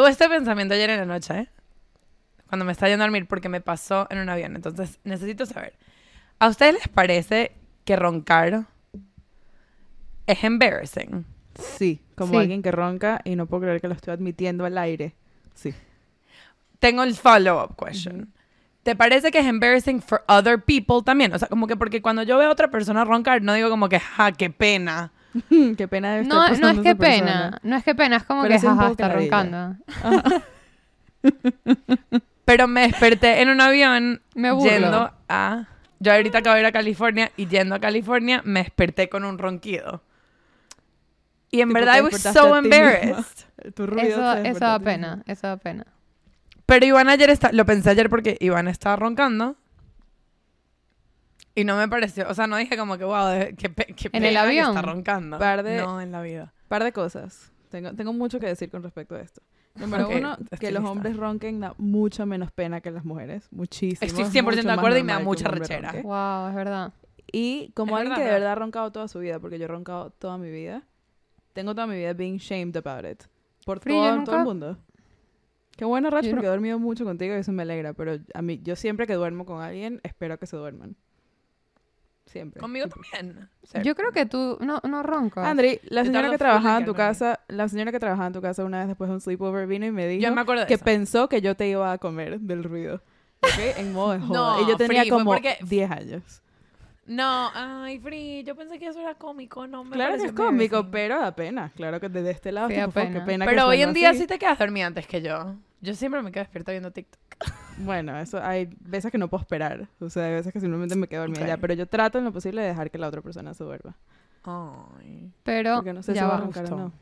Tuve este pensamiento ayer en la noche, ¿eh? Cuando me estaba yendo a dormir, porque me pasó en un avión. Entonces, necesito saber. ¿A ustedes les parece que roncar es embarrassing? Sí, como Sí. alguien que ronca y no puedo creer que lo estoy admitiendo al aire. Sí. Tengo el follow-up question. ¿Te parece que es embarrassing for other people también? O sea, como que porque cuando yo veo a otra persona roncar, no digo como que, ja, qué pena. qué pena debe No, estar no es que pena, persona. no es que pena, es como Pero que jaja, está roncando. Pero me desperté en un avión Me burlo. yendo a... Yo ahorita acabo de ir a California y yendo a California me desperté con un ronquido. Y en Tipo, verdad I was so embarrassed. Tu ruido Eso, eso da pena, eso da pena. Pero Iván ayer está, lo pensé ayer porque Iván estaba roncando. Y no me pareció, o sea, no dije como que, wow, pe- qué ¿En el pena que avión? está roncando. Par de- No, en la vida. Par de cosas. Tengo, tengo mucho que decir con respecto a esto. Número Ok, uno, que los lista. hombres ronquen da mucha menos pena que las mujeres. Muchísimo. Estoy Es 100% mucho de acuerdo y me da que mucha rechera. ronque. Wow, es verdad. Y como Es alguien verdad, que de verdad. ha roncado toda su vida, porque yo he roncado toda mi vida, tengo toda mi vida being shamed about it. Por Free, todo, nunca- todo el mundo. Qué bueno, Rach, Yo porque no- he dormido mucho contigo y eso me alegra. Pero a mí, yo siempre que duermo con alguien, espero que se duerman. Siempre. Conmigo también. Yo creo que tú no, no roncas. Andri, la señora que trabajaba en tu casa, la señora que trabajaba en tu casa una vez después de un sleepover vino y me dijo Yo me acuerdo de que eso. pensó que yo te iba a comer del ruido. ¿Ok? En modo de joda. No, y yo tenía Free, como porque- 10 años. No, ay, Free, yo pensé que eso era cómico, no me Claro que es cómico, pero da pena. Claro que desde este lado Sí, tipo, da fuck, qué pena. pena que Pero hoy en día así. sí te quedas dormida antes que yo. Yo siempre me quedo despierta viendo TikTok. Bueno, eso hay veces que no puedo esperar. O sea, hay veces que simplemente me quedo dormida ya. Pero yo trato en lo posible de dejar que la otra persona se duerma. Ay. Pero Porque no sé ya si va a roncar o no.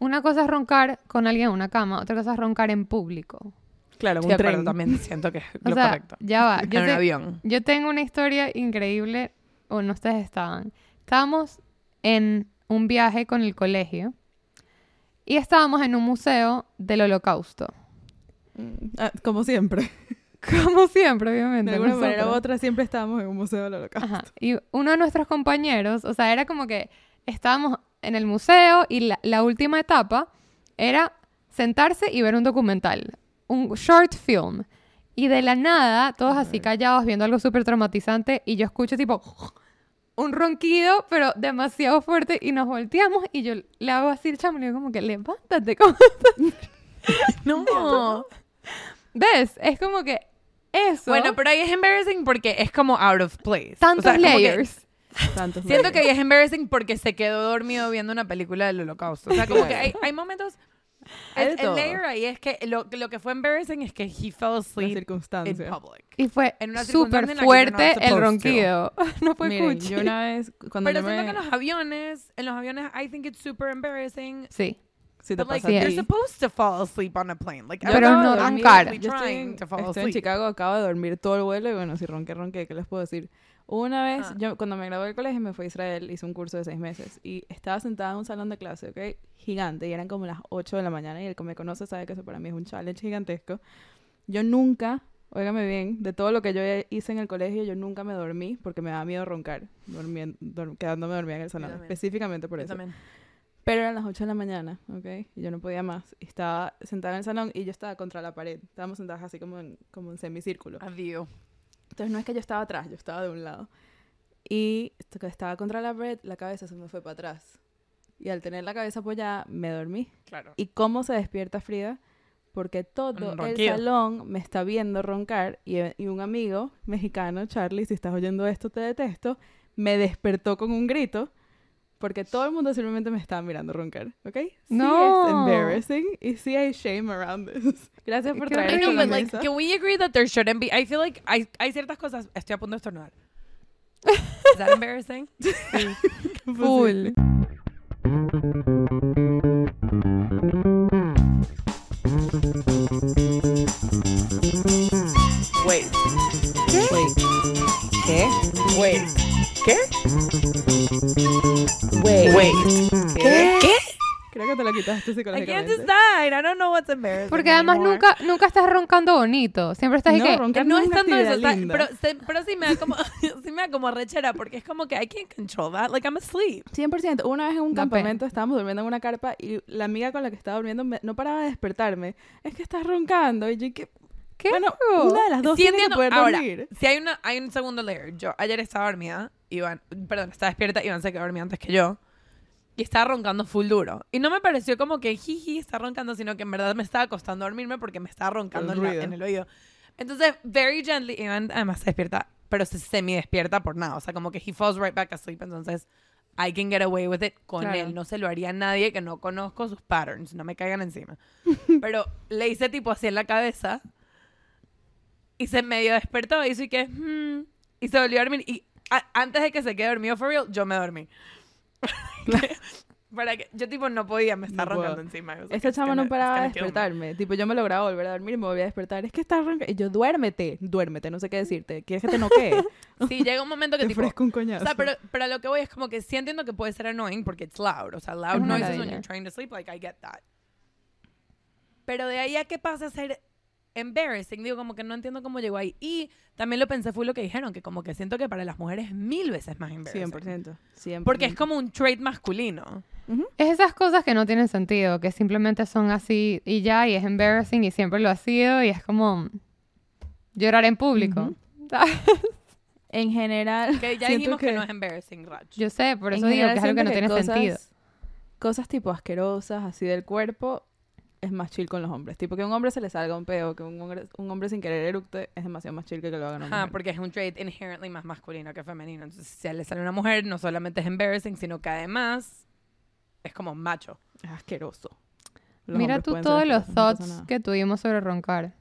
Una cosa es roncar con alguien en una cama, otra cosa es roncar en público. Claro, Sí, un tren. también siento que es O lo sea, correcto. ya va. En Yo, un te- avión. yo tengo una historia increíble, o no ustedes estaban. Estábamos en un viaje con el colegio y estábamos en un museo del holocausto. Mm, ah, como siempre. Como siempre, obviamente. De alguna manera u otra siempre estábamos en un museo del holocausto. Ajá. Y uno de nuestros compañeros, o sea, era como que estábamos en el museo y la, la última etapa era sentarse y ver un documental, un short film. Y de la nada, todos así callados, viendo algo súper traumatizante, y yo escucho tipo un ronquido, pero demasiado fuerte, y nos volteamos, y yo le hago así el chamo, le digo como que levántate, ¿cómo No. ¿Ves? Es como que eso, Bueno, pero ahí es embarrassing porque es como out of place. O tantos sea, como que layers. Tantos siento layers. que ahí es embarrassing porque se quedó dormido viendo una película del holocausto. O sea, como que hay, hay momentos... El, el layer ahí es que lo, lo que fue embarrassing es que he fell asleep in circunstancia. public. Y fue súper fuerte not el ronquido. No fue Miren, cuchi. yo una vez, cuando Pero yo siento me... que en los aviones, en los aviones, I think it's super embarrassing. Sí. Si te But like, you're supposed to fall asleep on a plane. Like, Yo Pero no dormir- cara. Yo estoy, to fall estoy en asleep. Chicago, acabo de dormir todo el vuelo y bueno, si ronqué, ronqué, ¿qué les puedo decir? Una vez, Ah. yo cuando me gradué del colegio me fui a Israel, hice un curso de seis meses y estaba sentada en un salón de clase, ¿ok? Gigante y eran como las 8 de la mañana y el que me conoce sabe que eso para mí es un challenge gigantesco. Yo nunca, óigame bien, de todo lo que yo hice en el colegio, yo nunca me dormí porque me daba miedo roncar, dormien- dor- quedándome dormida en el salón, específicamente por Yo eso. también. Pero eran las 8 de la mañana, ¿ok? Y yo no podía más. Y estaba sentada en el salón y yo estaba contra la pared. Estábamos sentadas así como en, como en semicírculo. Adiós. Entonces no es que yo estaba atrás, yo estaba de un lado. Y estaba contra la pared, la cabeza se me fue para atrás. Y al tener la cabeza apoyada, me dormí. Claro. ¿Y cómo se despierta Frida? Porque todo el salón me está viendo roncar y, y un amigo mexicano, Charlie, si estás oyendo esto, te detesto, me despertó con un grito porque todo el mundo simplemente me estaba mirando roncar, ¿ok? Sí No. es embarrassing y sí hay shame around this. Gracias por Qué traer I esto a know, la but like, can we agree that there shouldn't be? I feel like hay, hay ciertas cosas. Estoy a punto de estornudar. Is that embarrassing? Full. Wait. Wait, ¿Qué? Wait. ¿Qué? Wait. ¿Qué? ¿Qué? Creo que te lo quitaste I can't psicológicamente. decide. I don't know what's embarrassing Porque además anymore. nunca, nunca estás roncando bonito. Siempre estás No, que... roncar no es tanto eso, pero, se- pero sí me da como sí me da como rechera porque es como que I can't control that, like I'm asleep. 100%. Una vez en un pena. campamento estábamos durmiendo en una carpa y la amiga con la que estaba durmiendo me- no paraba de despertarme. Es que estás roncando. Y yo, ¿qué? ¿Qué? Bueno, una de las dos Sí tiene que entiendo. poder Ahora, dormir. si hay una hay un segundo layer. Yo ayer estaba dormida, Iván, perdón, estaba despierta, Iván se quedó dormido antes que yo. Y estaba roncando full duro. Y no me pareció como que jiji está roncando, sino que en verdad me estaba costando dormirme porque me estaba roncando El en, la- en el oído. Entonces, very gently, Iván además se despierta, pero se semi despierta por nada. O sea, como que he falls right back asleep. Entonces, I can get away with it con Claro. él. No se lo haría a nadie que no conozco sus patterns. No me caigan encima. pero le hice tipo así en la cabeza. Y se medio despertó y hizo que... "Hmm", y se volvió a dormir. Y a- antes de que se quede dormido for real, yo me dormí. Para que, yo tipo no podía, me estaba No puedo. roncando encima. I was like, Esta "It's chama no paraba de gonna kill me". despertarme. Tipo, yo me lograba volver a dormir y me volvía a despertar. Es que estás roncando. Y yo, duérmete, duérmete, no sé qué decirte. ¿Quieres que te noquee? Sí, llega un momento que te tipo... ofrezco un O coñazo. sea, pero, pero lo que voy es como que sí entiendo que puede ser annoying porque it's loud. O sea, loud noises when you're trying to sleep, like I get that. Pero de ahí a qué pasa a ser embarrassing, digo, como que no entiendo cómo llegó ahí. Y también lo pensé, fue lo que dijeron, que como que siento que para las mujeres es mil veces más embarrassing. 100%. 100%. Porque es como un trait masculino. Es esas cosas que no tienen sentido, que simplemente son así y ya, y es embarrassing y siempre lo ha sido, y es como llorar en público. En general. Que ya dijimos que... no es embarrassing, Rach. Yo sé, por en eso digo que es algo que no tiene cosas- sentido. Cosas tipo asquerosas, así del cuerpo, es más chill con los hombres. Tipo que a un hombre se le salga un peo, que un hombre, un hombre sin querer eructe, es demasiado más chill que que lo hagan a una Ajá, mujer. porque es un trait inherently más masculino que femenino. Entonces, si le sale una mujer, no solamente es embarrassing, sino que además es como macho. Es asqueroso. Los Mira tú todos los no thoughts que tuvimos sobre roncar.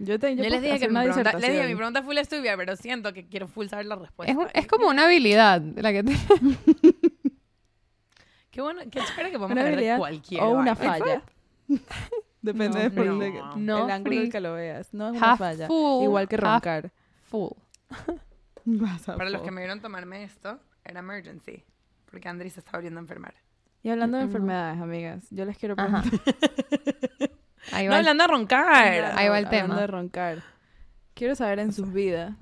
Yo, te, yo Yo, les dije que mi pregunta, les dije, mi pregunta fue la estúpida, pero siento que quiero full saber la respuesta. Es, un- es como una habilidad la que te... Qué bueno, qué chévere que podemos Una hablar de cualquier o una vaina. falla. Depende No, de por no. No, el ángulo en free. que lo veas. No es una Half falla. full, Igual que roncar. full. Para los que me vieron tomarme esto, era emergency. Porque Andri se está volviendo a enfermar. Y hablando de no. enfermedades, amigas, yo les quiero preguntar. Ahí No, va. el- hablando de roncar. Ahí va el Hablando tema. de roncar. Quiero saber en sus vidas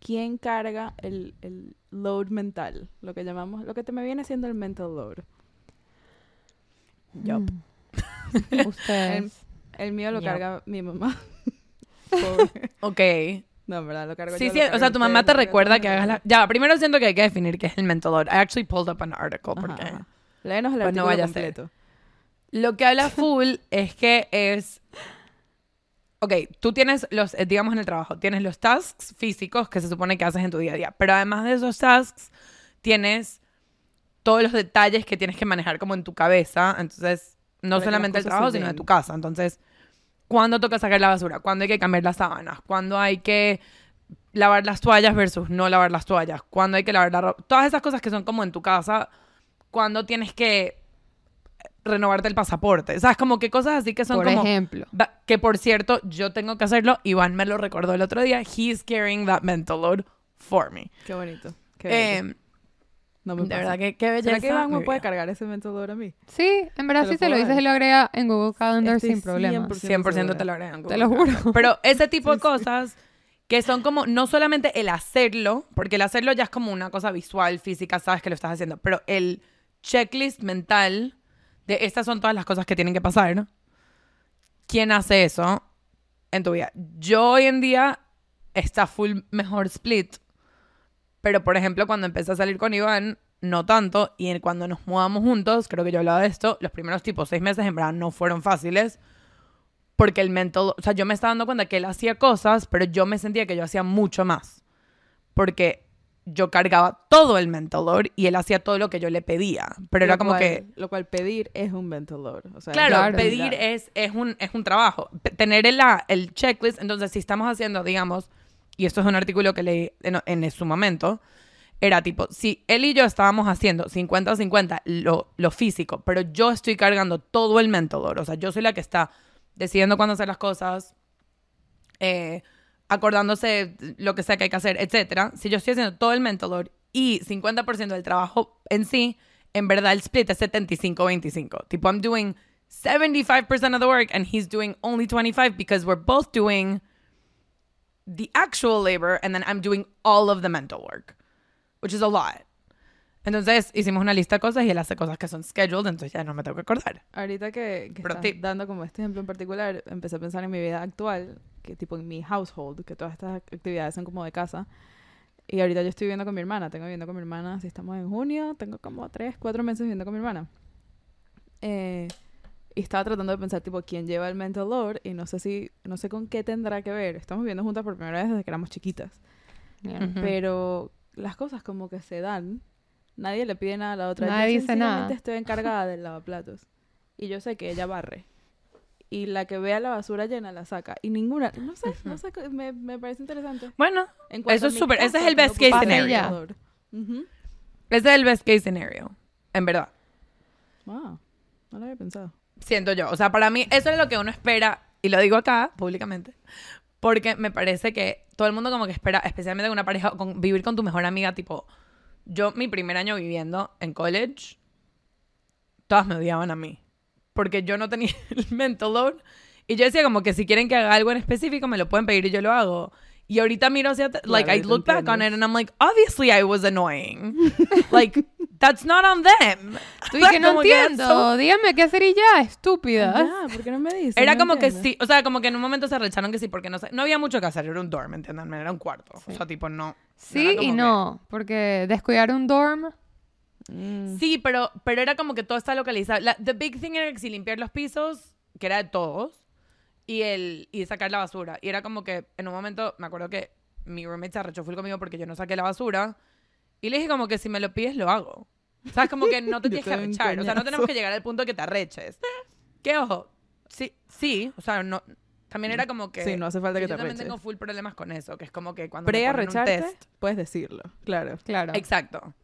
quién carga el, el load mental, lo que llamamos, lo que te me viene siendo el mental load. Yup. Mm. Ustedes. El mío lo carga mi mamá. Pobre. Ok. No, en verdad, lo cargo Sí, yo, sí, o sea, tu mamá te recuerda que hagas la... Ya, primero siento que hay que definir qué es el mental load. I actually pulled up an article porque... ajá. Léenos el Pues no vaya a ser. completo. Lo que habla full es que es... Ok, tú tienes los, eh, digamos en el trabajo, tienes los tasks físicos que se supone que haces en tu día a día, pero además de esos tasks, tienes todos los detalles que tienes que manejar como en tu cabeza, entonces no solamente el trabajo, sino de tu casa, entonces, ¿cuándo toca sacar la basura? ¿Cuándo hay que cambiar las sábanas? ¿Cuándo hay que lavar las toallas versus no lavar las toallas? ¿Cuándo hay que lavar la ropa? Todas esas cosas que son como en tu casa, ¿cuándo tienes que renovarte el pasaporte? ¿Sabes? Como que cosas así que son Por como... ejemplo. Va- Que por cierto, yo tengo que hacerlo. Iván me lo recordó el otro día. He's carrying that mental load for me. Qué bonito. Qué bello. Eh, no me de pasa. verdad que qué belleza. ¿Será que Iván me puede cargar ese mental load a mí? Sí, en verdad Te lo dices y lo agrega en Google Calendar Estoy sin problema. 100% 100% te lo agregan. Te lo Google juro. Calendar. Pero ese tipo de cosas que son como, no solamente el hacerlo, porque el hacerlo ya es como una cosa visual, física, sabes que lo estás haciendo, pero el checklist mental de estas son todas las cosas que tienen que pasar. ¿no? ¿Quién hace eso en tu vida? Yo hoy en día está full mejor split, pero por ejemplo cuando empecé a salir con Iván, no tanto, y cuando nos mudamos juntos, creo que yo hablaba de esto, los primeros tipos seis meses en verdad no fueron fáciles, porque el mental, o sea, yo me estaba dando cuenta que él hacía cosas, pero yo me sentía que yo hacía mucho más. Porque yo cargaba todo el mental load y él hacía todo lo que yo le pedía. Pero era Lo como cual- que, Lo cual pedir es un mental load. O sea, claro, Claro. pedir es, es, un, es un trabajo. P- Tener el, el checklist, entonces si estamos haciendo, digamos, y esto es un artículo que leí en, su momento, era tipo, si él y yo estábamos haciendo 50-50 lo, lo físico, pero yo estoy cargando todo el mental load, o sea, yo soy la que está decidiendo cuándo hacer las cosas, eh, acordándose lo que sea que hay que hacer, etcétera. Si yo estoy haciendo todo el mental load y 50% del trabajo en sí, en verdad el split es 75-25. Tipo, I'm doing 75% of the work and he's doing only 25 because we're both doing the actual labor and then I'm doing all of the mental work, which is a lot. Entonces hicimos una lista de cosas y él hace cosas que son scheduled, entonces ya no me tengo que acordar. Ahorita que, que estás tip. dando como este ejemplo en particular, empecé a pensar en mi vida actual, que tipo en mi household, que todas estas actividades son como de casa. Y ahorita yo estoy viviendo con mi hermana, tengo viviendo con mi hermana, si estamos en junio, tengo como tres, cuatro meses viviendo con mi hermana. Y estaba tratando de pensar tipo quién lleva el mental load y no sé si, no sé con qué tendrá que ver. Estamos viviendo juntas por primera vez desde que éramos chiquitas. Bien. Ujú. Pero las cosas como que se dan. Nadie le pide nada a la otra. Nadie yo dice nada. estoy encargada del lavaplatos. Y yo sé que ella barre. Y la que vea la basura llena la saca. Y ninguna, no sé, no sé, me, me parece interesante. Bueno, Eso es súper- ese es el best case scenario. alrededor. Ujú. ese es el best case scenario, en verdad. Wow, no lo había pensado. Siento yo. O sea, para mí eso es lo que uno espera, y lo digo acá públicamente, porque me parece que todo el mundo como que espera, especialmente con una pareja, con vivir con tu mejor amiga, tipo, yo mi primer año viviendo en college, todas me odiaban a mí, porque yo no tenía el mental load, y yo decía como que si quieren que haga algo en específico, me lo pueden pedir y yo lo hago. Y ahorita miro hacia, like, I look back on it and I'm like, obviously I was annoying. like, that's not on them. Tú y que no entiendo. so Dígame qué hacer y ya, estúpida. Ya, ¿por qué no me dices? Era No como que sí, o sea, como que en un momento se recharon que sí, porque no no había mucho que hacer, era un dorm, ¿entiendan? Era un cuarto. O sea, tipo, no. Sí y que- no, porque descuidar un dorm, Mm. Sí, pero, pero era como que todo está localizado. La, the big thing era que si limpiar los pisos, que era de todos, y el y sacar la basura. Y era como que en un momento, me acuerdo que mi roommate se arrechó full conmigo porque yo no saqué la basura. Y le dije como que si me lo pides, lo hago. ¿Sabes? Como que no te Yo tienes que arrechar. O sea, no tenemos que llegar al punto que te arreches. Que ojo, sí, sí, o sea, no... También era como que... Sí, no hace falta que yo te también arreches. tengo full problemas con eso, que es como que cuando me ponen un Pre-arrecharte, test... puedes decirlo, claro. claro. Exacto.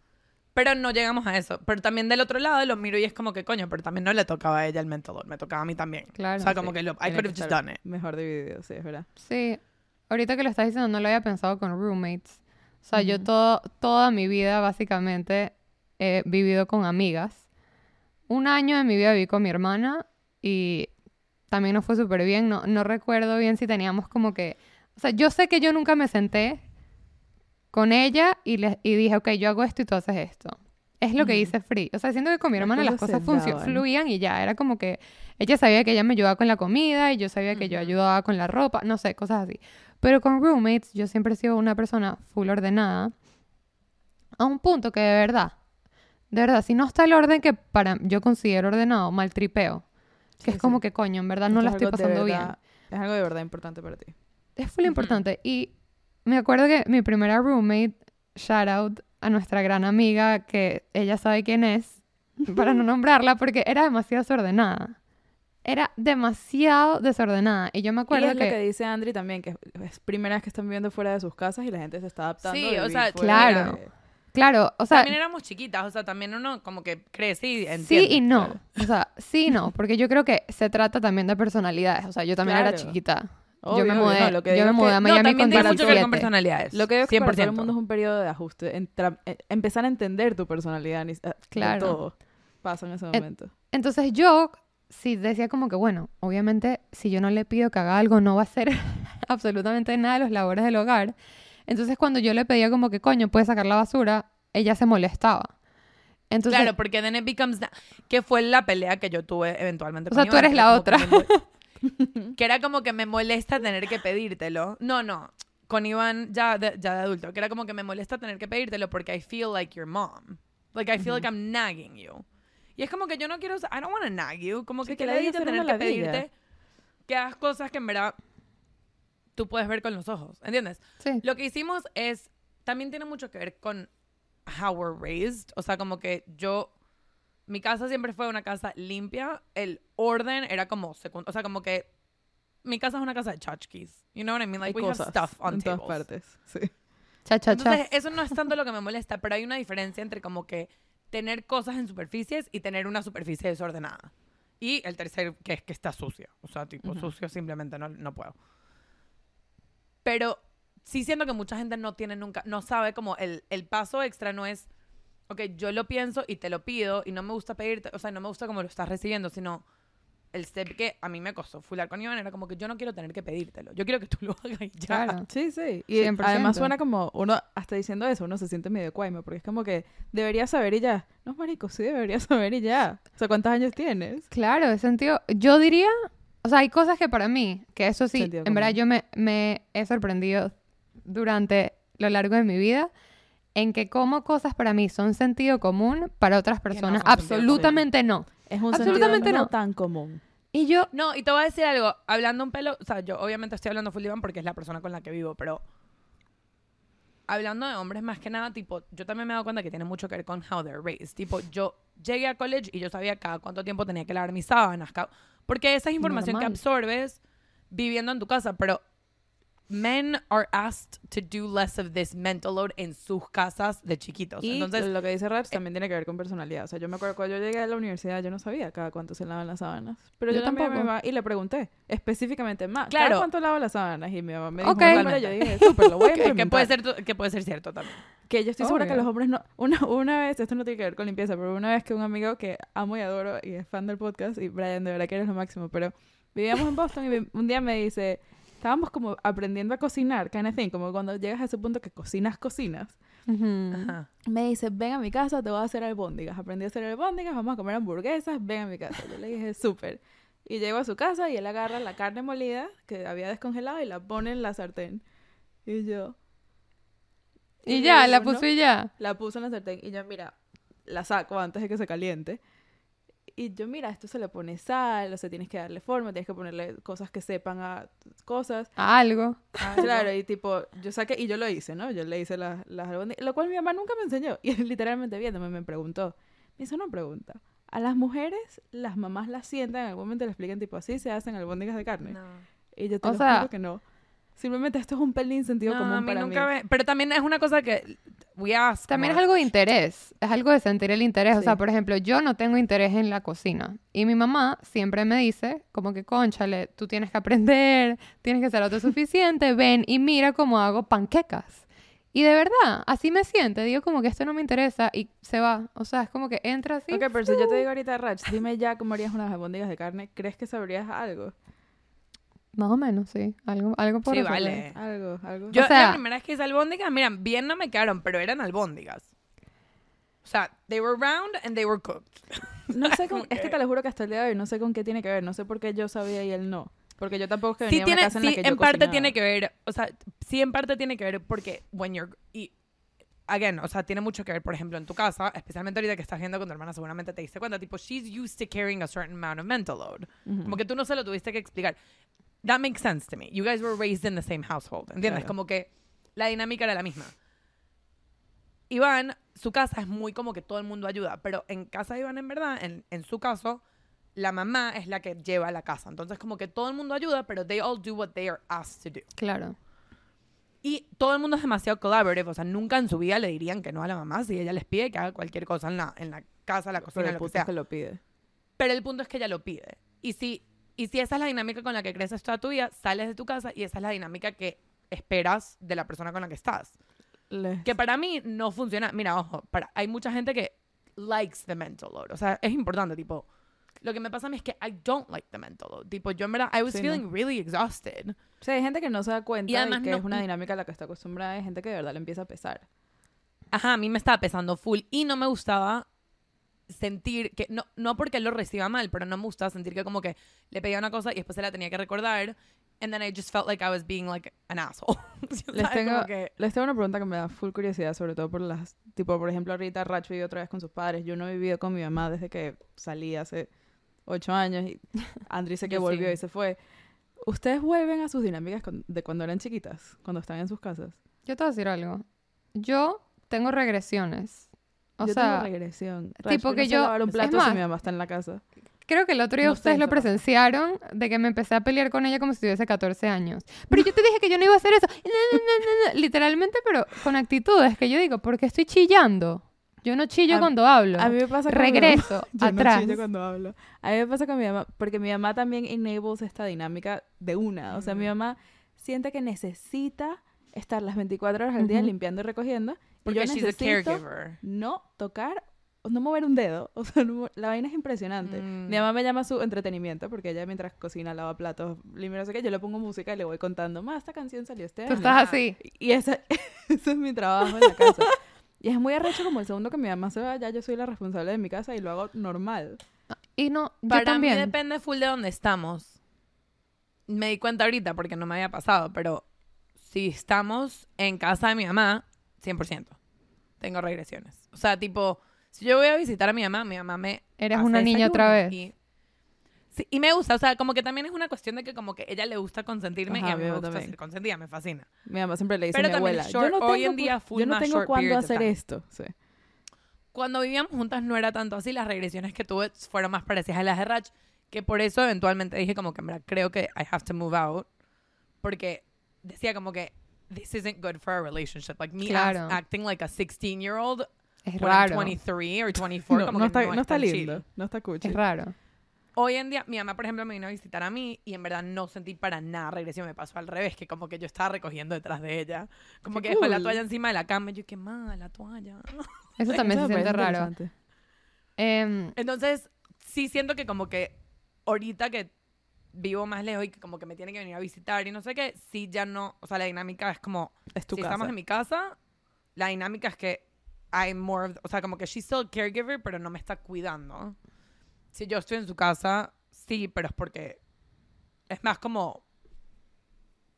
Pero no llegamos a eso. Pero también del otro lado lo miro y es como que, coño, pero también no le tocaba a ella el mental load, me tocaba a mí también. Claro, o sea, como Sí, que lo, I tiene could que have just estar done it. Mejor dividido, sí, es verdad. Sí, ahorita que lo estás diciendo no lo había pensado con roommates. O sea, yo todo, toda mi vida básicamente he vivido con amigas. Un año de mi vida viví con mi hermana y también nos fue súper bien. No, no recuerdo bien si teníamos como que... O sea, yo sé que yo nunca me senté con ella y, le, y dije, ok, yo hago esto y tú haces esto. Es lo que hice Free. O sea, siento que con mi hermana las cosas fluían y ya. Era como que ella sabía que ella me ayudaba con la comida y yo sabía que yo ayudaba con la ropa, no sé, cosas así. Pero con roommates yo siempre he sido una persona full ordenada. A un punto que de verdad, de verdad, si no está el orden que para yo considero ordenado, mal tripeo. Que Sí, es como que coño, en verdad no la es estoy pasando bien. Es algo de verdad importante para ti. Es full importante. Y me acuerdo que mi primera roommate, shout out a nuestra gran amiga, que ella sabe quién es, para no nombrarla, porque era demasiado desordenada. Era demasiado desordenada. Y yo me Y acuerdo es que... lo que dice Andri también, que es primera vez que están viviendo fuera de sus casas y la gente se está adaptando. Sí, a o sea, fuera claro. de- Claro, o sea, también éramos chiquitas, o sea, también uno como que crece y sí entiende. y no. claro. O sea, sí y no, porque yo creo que se trata también de personalidades. O sea, yo también era chiquita. Obvio, yo me mudé, no, lo que yo me mudé que- a No, Miami también con tiene mucho que ver 17. con personalidades. Lo que digo es que para todo el 100%. mundo es un periodo de ajuste. entra- eh, empezar a entender tu personalidad. eh, Claro. todo pasa en ese momento. Entonces yo sí decía como que, bueno, obviamente si yo no le pido que haga algo, no va a hacer absolutamente nada de los labores del hogar. Entonces cuando yo le pedía como que, coño, puedes sacar la basura, ella se molestaba. Entonces, claro, porque then it becomes... Que fue la pelea que yo tuve eventualmente O con sea, tú Iván, eres la otra. que era como que me molesta tener que pedírtelo. No, no. Con Iván ya de, ya de adulto. Que era como que me molesta tener que pedírtelo porque I feel like your mom. Like I feel like I'm nagging you. Y es como que yo no quiero... I don't want to nag you. Como Sí, que que que la tener que pedirte que hagas cosas que en verdad tú puedes ver con los ojos. ¿Entiendes? sí. Lo que hicimos es, también tiene mucho que ver con how we're raised. O sea, como que yo, mi casa siempre fue una casa limpia. El orden era como segundo. O sea, como que mi casa es una casa de tchotchkes. You know what I mean? Like Hay we cosas have stuff on en tables. todas partes. Sí. Cha, cha, cha. Entonces, eso no es tanto lo que me molesta, pero hay una diferencia entre como que tener cosas en superficies y tener una superficie desordenada. Y el tercer, que es que está sucia. O sea, tipo, Ujú. sucio simplemente no, no puedo. Pero sí siento que mucha gente no tiene nunca, no sabe como el, el paso extra no es, ok, yo lo pienso y te lo pido y no me gusta pedirte, o sea, no me gusta como lo estás recibiendo, sino el step que a mí me costó fular con Iván era como que yo no quiero tener que pedírtelo. Yo quiero que tú lo hagas y ya. Claro. Sí, sí. Y 100%. además suena como uno, hasta diciendo eso, uno se siente medio cuaimo, porque es como que debería saber y ya. No, marico, sí debería saber y ya. O sea, ¿cuántos años tienes? Claro, de sentido. Yo diría. O sea, hay cosas que para mí, que eso sí, Sentido en verdad común. yo me, me he sorprendido durante lo largo de mi vida en que como cosas para mí son sentido común, para otras personas son sentido absolutamente no. Es un Absolutamente sentido no. no tan común. Y yo, No, y te voy a decir algo, hablando un pelo, o sea, yo obviamente estoy hablando full Iván porque es la persona con la que vivo, pero hablando de hombres más que nada, tipo, yo también me he dado cuenta que tiene mucho que ver con how they're raised. Tipo, yo llegué a college y yo sabía cada cuánto tiempo tenía que lavar mis sábanas, porque esa es información que Normal. absorbes viviendo en tu casa, pero men are asked to do less of this mental load en sus casas de chiquitos. Y Entonces, lo que dice Rach también tiene que ver con personalidad. O sea, yo me acuerdo cuando yo llegué a la universidad, yo no sabía cada cuánto se lavan las sábanas. Pero yo, Yo a mi tampoco. mamá y le pregunté específicamente más. Claro. ¿Cada cuánto lavo las sábanas? Y mi mamá me dijo, Ok. "Un número", y yo dije, súper, lo voy a que, puede ser, que puede ser cierto también. Que yo estoy segura que los hombres no... Una, una vez, esto no tiene que ver con limpieza, pero una vez que un amigo que amo y adoro y es fan del podcast, y Brian, de verdad que eres lo máximo, pero vivíamos en Boston y un día me dice, estábamos como aprendiendo a cocinar, kind of thing, como cuando llegas a ese punto que cocinas, cocinas. ujú. Ajá. Me dice, ven a mi casa, te voy a hacer albóndigas. Aprendí a hacer albóndigas, vamos a comer hamburguesas, ven a mi casa. Yo le dije, súper. Y llego a su casa y él agarra la carne molida que había descongelado y la pone en la sartén. Y yo, y Y ya, la puso y ya. la puso en la sartén y yo, mira, la saco antes de que se caliente. Y yo, mira, esto se le pone sal, o sea, tienes que darle forma, tienes que ponerle cosas que sepan a cosas. Algo. Claro, y tipo, yo saqué, y yo lo hice, ¿no? Yo le hice las, las albóndigas, lo cual mi mamá nunca me enseñó. Y literalmente viéndome me preguntó, me hizo una pregunta. A las mujeres, las mamás las sientan, en algún momento le explican, tipo, así se hacen albóndigas de carne. No. Y yo te O lo sea- juro que no. Simplemente esto es un pelín sentido No, común a mí para nunca mí. me- Pero también es una cosa que we ask. También es more. algo de interés, es algo de sentir el interés. O sea, Sí. por ejemplo, yo no tengo interés en la cocina y mi mamá siempre me dice, como que, conchale, tú tienes que aprender, tienes que ser autosuficiente, ven y mira cómo hago panquecas. Y de verdad, así me siente, digo como que esto no me interesa y se va. O sea, es como que entra así. Ok, pero si yo te digo ahorita, Rach, dime ya cómo harías unas albóndigas de carne, ¿crees que sabrías algo? Más o menos, sí. Algo, algo por Sí, resolver. vale. Algo, algo. Yo O sea- la primera vez que hice albóndigas, mira, bien no me quedaron, pero eran albóndigas. O sea, they were round and they were cooked. No sé con, es que te lo juro que hasta el día de hoy no sé con qué tiene que ver, no sé por qué yo sabía y él no. Porque yo tampoco es que venía Sí, de una tiene, casa en la sí, que yo en parte cocinaba. tiene que ver, o sea, sí en parte tiene que ver porque when you're, y, again, o sea, tiene mucho que ver, por ejemplo, en tu casa, especialmente ahorita que estás viendo con tu hermana, seguramente te diste cuenta, tipo, she's used to carrying a certain amount of mental load. Ujú. Como que tú no se lo tuviste que explicar. That makes sense to me. You guys were raised in the same household. ¿Entiendes? Claro. Como que la dinámica era la misma. Iván, su casa es muy como que todo el mundo ayuda, pero en casa de Iván, en verdad, en, en su caso, la mamá es la que lleva la casa. Entonces, como que todo el mundo ayuda, pero they all do what they are asked to do. Claro. Y todo el mundo es demasiado collaborative. O sea, nunca en su vida le dirían que no a la mamá si ella les pide que haga cualquier cosa en la, en la casa, la Pero cocina, el lo que punto sea. es que lo pide. Pero el punto es que ella lo pide. Y si, y si esa es la dinámica con la que creces toda tu vida, sales de tu casa y esa es la dinámica que esperas de la persona con la que estás. Le- Que para mí no funciona. Mira, ojo, para, hay mucha gente que likes the mental load. O sea, es importante, tipo. Lo que me pasa a mí es que I don't like the mental load. Tipo, yo en verdad, I was Sí, no. feeling really exhausted. O sea, hay gente que no se da cuenta Y además que no- es una dinámica a la que está acostumbrada. Hay gente que de verdad le empieza a pesar. Ajá, a mí me estaba pesando full y no me gustaba sentir que, no, no porque él lo reciba mal, pero no me gustaba sentir que como que le pedía una cosa y después se la tenía que recordar. And then I just felt like I was being like an asshole. Les tengo, que- les tengo una pregunta que me da full curiosidad, sobre todo por las... Tipo, por ejemplo, ahorita Rach vivió otra vez con sus padres. Yo no he vivido con mi mamá desde que salí hace ocho años y Andri sé que volvió sí. y se fue. ¿Ustedes vuelven a sus dinámicas con- de cuando eran chiquitas? Cuando están en sus casas. Yo te voy a decir algo. Yo tengo regresiones. O yo sea, tengo regresión. Rach, tipo que no sé yo- lavar un es plato si más, mi mamá está en la casa. creo que el otro día no ustedes lo presenciaron de que me empecé a pelear con ella como si tuviese 14 años. Pero yo te dije que yo no iba a hacer eso. No. Literalmente, pero con actitudes que yo digo, porque estoy chillando. Yo no chillo A- cuando hablo. A mí me pasa con mi mamá- Regreso Yo atrás. no chillo cuando hablo. A mí me pasa con mi mamá, porque mi mamá también enables esta dinámica de una. O sea, mi Ujú. mamá siente que necesita estar las 24 horas al día Ujú. limpiando y recogiendo. Porque yo she's a necesito caregiver. no tocar no mover un dedo. O sea, no la vaina es impresionante. Mm. Mi mamá me llama su entretenimiento porque ella mientras cocina, lava platos, limpia no sé qué, yo le pongo música y le voy contando, más esta canción salió este Tú año". estás así. Y ese, ese es mi trabajo en la casa. Y es muy arrecho como el segundo que mi mamá se va, ya yo soy la responsable de mi casa y lo hago normal. Y no, yo Para también. mí depende full de dónde estamos. Me di cuenta ahorita porque no me había pasado, pero si estamos en casa de mi mamá, 100%. Tengo regresiones. O sea, tipo, si yo voy a visitar a mi mamá, mi mamá me... Eres hace una niña otra vez. Y, sí, y me gusta, o sea, como que también es una cuestión de que como que ella le gusta consentirme y Ajá, a mí me gusta también. ser consentida, me fascina. Mi mamá siempre le dice Pero a mi abuela, short- yo no tengo, hoy en día full yo no tengo cuándo hacer esto. Sí. Cuando vivíamos juntas no era tanto así, las regresiones que tuve fueron más parecidas a las de Rach, que por eso eventualmente dije como que verdad creo que I have to move out, porque decía como que this isn't good for a relationship, like me Claro. act- acting like a 16 year old Es when I'm raro. 23 or 24, No, como no está, no, está lindo, chill. no está cuchi. Es raro. Hoy en día, mi mamá, por ejemplo, me vino a visitar a mí y en verdad no sentí para nada regresión. Me pasó al revés, que como que yo estaba recogiendo detrás de ella. Como Qué que dejó la cool. toalla encima de la cama y yo, qué mal, la toalla. Eso también Eso se me siente raro. Em, Entonces, sí siento que como que ahorita que vivo más lejos y que como que me tiene que venir a visitar y no sé qué, sí ya no, o sea, la dinámica es como, Es tu si casa. estamos en mi casa, la dinámica es que hay more, of- o sea, como que she's still a caregiver, pero no me está cuidando. Si yo estoy en su casa, sí, pero es porque es más como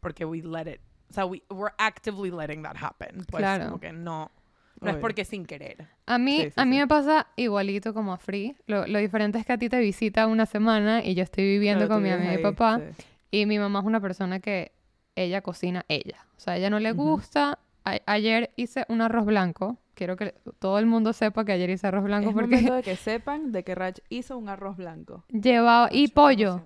porque we let it, o sea, we, we're actively letting that happen. Pues Claro. como que no, no es porque sin querer. a mí, Sí, sí, a mí sí. me pasa igualito como a Free. Lo, lo diferente es que a ti te visita una semana y yo estoy viviendo Claro, con mi mamá y papá. sí. Y mi mamá es una persona que ella cocina ella. O sea, a ella no le gusta. A- ayer hice un arroz blanco. Quiero que todo el mundo sepa que ayer hice arroz blanco Es porque momento de que sepan de que Rach hizo un arroz blanco. llevaba... Y pollo.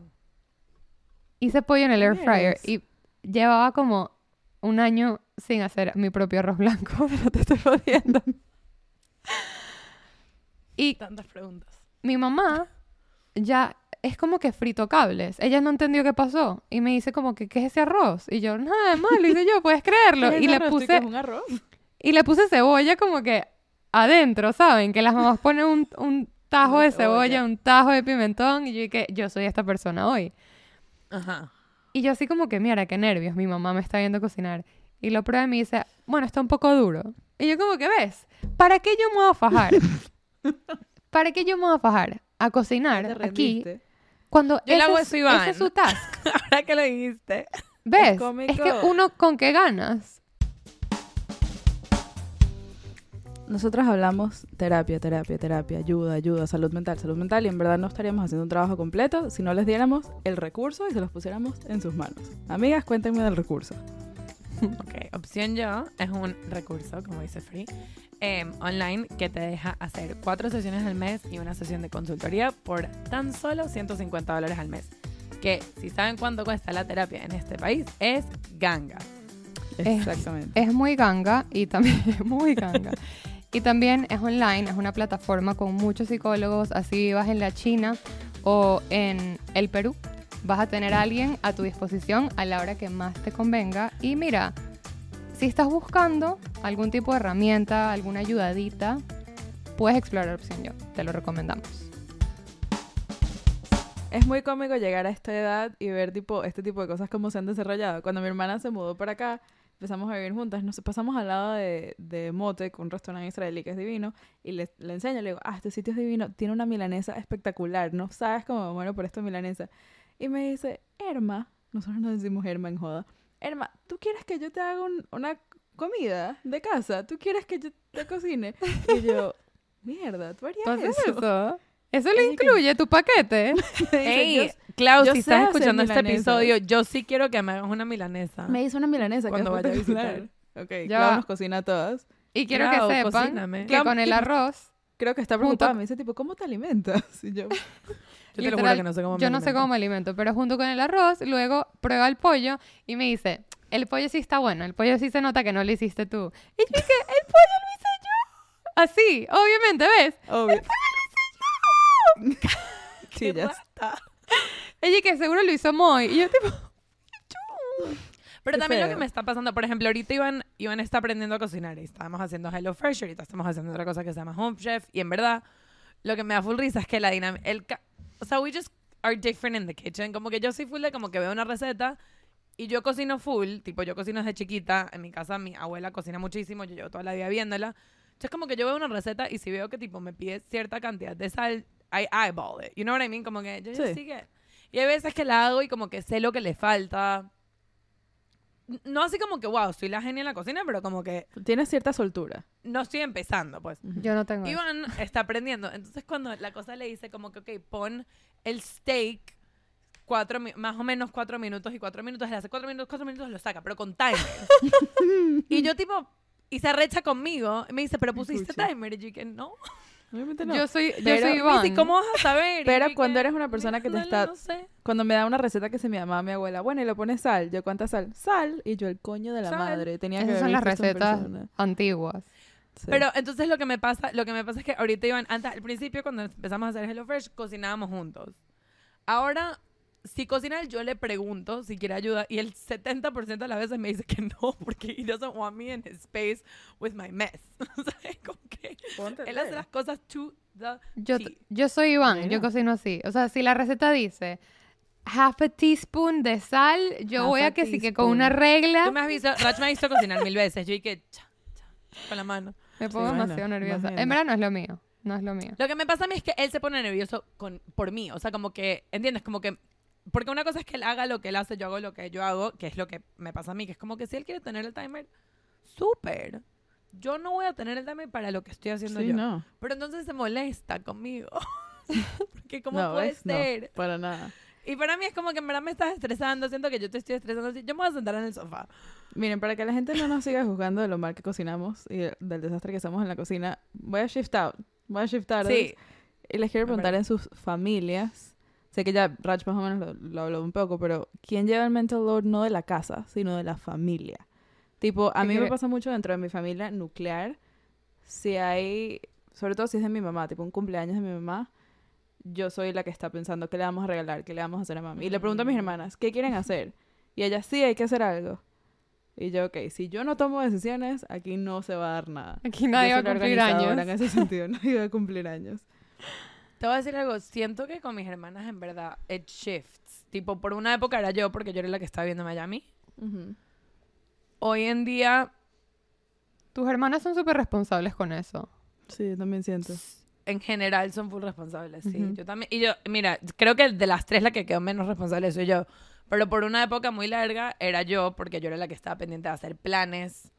Hice pollo en el air fryer y llevaba como un año sin hacer mi propio arroz blanco. No te estoy jodiendo. y Tantas preguntas. mi mamá ya es como que frito cables. Ella no entendió qué pasó y me dice como que, ¿qué es ese arroz? Y yo, nada de malo, hice yo, puedes creerlo. ¿Qué es Y le arroz? ¿Tú qué puse es un arroz? y le puse cebolla como que adentro, ¿saben? Que las mamás ponen un, un tajo de cebolla, un tajo de pimentón y yo que yo soy esta persona hoy. Ajá. Y yo así como que, mira, qué nervios, mi mamá me está viendo cocinar. Y lo prueba y me dice, bueno, está un poco duro. Y yo como que, ¿ves? ¿Para qué yo me voy a fajar? ¿Para qué yo me voy a fajar? A cocinar aquí cuando Yo le hago es, eso, Iván. ese es su task. Ahora que lo dijiste. ¿Ves? Es, que uno con qué ganas. Nosotras hablamos terapia, terapia, terapia, ayuda, ayuda, salud mental, salud mental y en verdad no estaríamos haciendo un trabajo completo si no les diéramos el recurso y se los pusiéramos en sus manos. Amigas, cuéntenme del recurso. Ok, opción yo es un recurso, como dice Free, em, online que te deja hacer cuatro sesiones al mes y una sesión de consultoría por tan solo 150 dólares al mes. Que si saben cuánto cuesta la terapia en este país, es ganga. Es- Exactamente. Es muy ganga y también es muy ganga. Y también es online, es una plataforma con muchos psicólogos, así vivas en la China o en el Perú, vas a tener a alguien a tu disposición a la hora que más te convenga. Y mira, si estás buscando algún tipo de herramienta, alguna ayudadita, puedes explorar opción yo, te lo recomendamos. Es muy cómico llegar a esta edad y ver tipo este tipo de cosas como se han desarrollado. Cuando mi hermana se mudó para acá, empezamos a vivir juntas, nos pasamos al lado de, de Motek, un restaurante israelí que es divino, y le, le enseño, le digo, ah, este sitio es divino, tiene una milanesa espectacular, no sabes cómo me muero por esta milanesa. Y me dice, Erma, nosotros nos decimos Erma en joda, Erma, ¿tú quieres que yo te haga un- una comida de casa? ¿Tú quieres que yo te cocine? Y yo, mierda, ¿tú harías ¿Tú haces eso? eso? ¿Eso que- incluye tu paquete? Ey, "Yo Klaus, si sé estás escuchando este episodio, yo sí quiero que me hagas una milanesa. Me hizo una milanesa. Cuando vaya a espectacular. Ok, Ya Clau va. nos cocina a todas. Y quiero Clau, que sepan cocíname. que con el arroz Creo que está Junto- preocupada. Me dice, tipo, ¿cómo te alimentas? Y yo, Yo te lo juro Literal, que no sé cómo me Yo no sé alimento. cómo me alimento, pero junto con el arroz, luego prueba el pollo y me dice, el pollo sí está bueno, el pollo sí se nota que no lo hiciste tú. Y yo dije, el pollo lo hice yo. Así, obviamente, ¿ves? obvio. Sí, ya. rata. Ella que seguro lo hizo Moy. Y yo tipo, Pero también lo que me está pasando, por ejemplo, ahorita Iván, Iván está aprendiendo a cocinar y estábamos haciendo Hello Fresh, ahorita estamos haciendo otra cosa que se llama Home Chef y en verdad lo que me da full risa es que la dinámica, el o sea, we just are different in the kitchen, como que yo soy full de como que veo una receta y yo cocino full, tipo yo cocino desde chiquita, en mi casa mi abuela cocina muchísimo, yo llevo toda la vida viéndola, entonces como que yo veo una receta y si veo que tipo me pide cierta cantidad de sal, I eyeball it, you know what I mean, como que yo Sí. sigue. Y hay veces que la hago y como que sé lo que le falta. No así como que, wow, soy la genia en la cocina, pero como que Tienes cierta soltura. no estoy empezando, pues. Yo no tengo eso. Iván está aprendiendo. Entonces, cuando la cosa le dice como que, ok, pon el steak cuatro, más o menos cuatro minutos y cuatro minutos, le hace cuatro minutos, cuatro minutos, lo saca, pero con timer. y yo tipo, y se arrecha conmigo, y me dice, pero pusiste Escucha. timer. Y yo que no. Obviamente no. Yo soy, yo Pero- soy Y me Iván. ¿cómo vas a saber? Pero yo cuando que, eres una persona que te "Dale, está- No sé. Cuando me da una receta que se me llamaba mi abuela, bueno, y le pone sal. Yo, ¿cuánta sal? Sal. Y yo, el coño de la Sal. madre. Tenía que Esas haber son las recetas antiguas. Sí. Pero entonces lo que me pasa, lo que me pasa es que ahorita Iván, antes, al principio cuando empezamos a hacer Hello Fresh, cocinábamos juntos. Ahora, si cocina él, yo le pregunto si quiere ayuda y el 70% de las veces me dice que no, porque he doesn't want me in his space with my mess. o sea, es como que Ponte él hace las cosas to the Yo, yo soy Iván, yo cocino así. O sea, si la receta dice half a teaspoon de sal, yo Half voy a a que sí que con una teaspoon. regla Tú me has visto, Rach me ha visto cocinar mil veces. Yo y que cha, cha, con la mano. me pongo bueno, demasiado más nerviosa. En verdad no es lo mío. No es lo mío. Lo que me pasa a mí es que él se pone nervioso con, por mí. O sea, como que, ¿entiendes? Como que. Porque una cosa es que él haga lo que él hace, yo hago lo que yo hago, que es lo que me pasa a mí, que es como que si él quiere tener el timer, súper. Yo no voy a tener el timer para lo que estoy haciendo Sí, yo. no. Pero entonces se molesta conmigo. Porque, ¿cómo no, puede ¿ves? No, ser? para nada. Y para mí es como que en verdad me estás estresando, siento que yo te estoy estresando. así, Yo me voy a sentar en el sofá. Miren, para que la gente no nos siga juzgando de lo mal que cocinamos y de- del desastre que somos en la cocina, voy a shift out. Voy a shift out. Sí. Y les quiero preguntar en sus familias. Sé que ya Raj más o menos lo, lo habló un poco, pero ¿quién lleva el mental load no de la casa, sino de la familia? Tipo, a ¿Qué mí me pasa mucho dentro de mi familia nuclear. Si hay, sobre todo si es de mi mamá, tipo un cumpleaños de mi mamá, yo soy la que está pensando qué le vamos a regalar, qué le vamos a hacer a mami. Y le pregunto a mis Mm. hermanas, ¿qué quieren hacer? Y ellas, sí, hay que hacer algo. Y yo, ok, si yo no tomo decisiones, aquí no se va a dar nada. Aquí nadie va a cumplir años. En ese sentido, nadie va a cumplir años. Te voy a decir algo, siento que con mis hermanas en verdad it shifts. Tipo, por una época era yo porque yo era la que estaba viendo Miami. Hoy en día, Tus hermanas son súper responsables con eso. Sí, yo también siento. en general, son full responsables, sí. Ujú. Yo también, y yo, mira, creo que de las tres la que quedó menos responsable soy yo. Pero por una época muy larga era yo, porque yo era la que estaba pendiente de hacer planes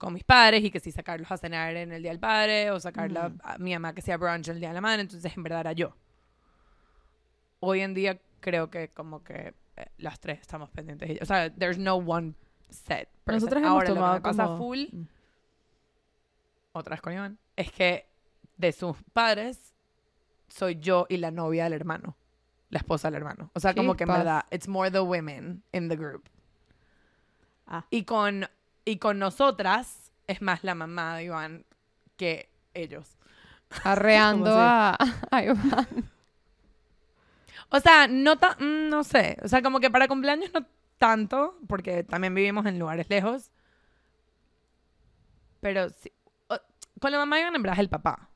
con mis padres y que si sacarlos a cenar en el Día del Padre o sacarla a mi mamá que sea brunch el Día de la Madre, entonces en verdad era yo. Hoy en día creo que como que eh, las tres estamos pendientes. O sea, there's no one set. person. Nosotras hemos Ahora, lo que tomado me pasa como- full, Mm. otra vez con Iván, es que de sus padres soy yo y la novia del hermano. La esposa del hermano. O sea, como que en verdad, it's more the women in the group. Ah. Y con, y con nosotras es más la mamá de Iván que ellos. Arreando ¿Cómo a, a Iván. O sea, no ta- mm, no sé. O sea, como que para cumpleaños no tanto, porque también vivimos en lugares lejos. Pero sí. o- con la mamá de Iván en verdad es el papá.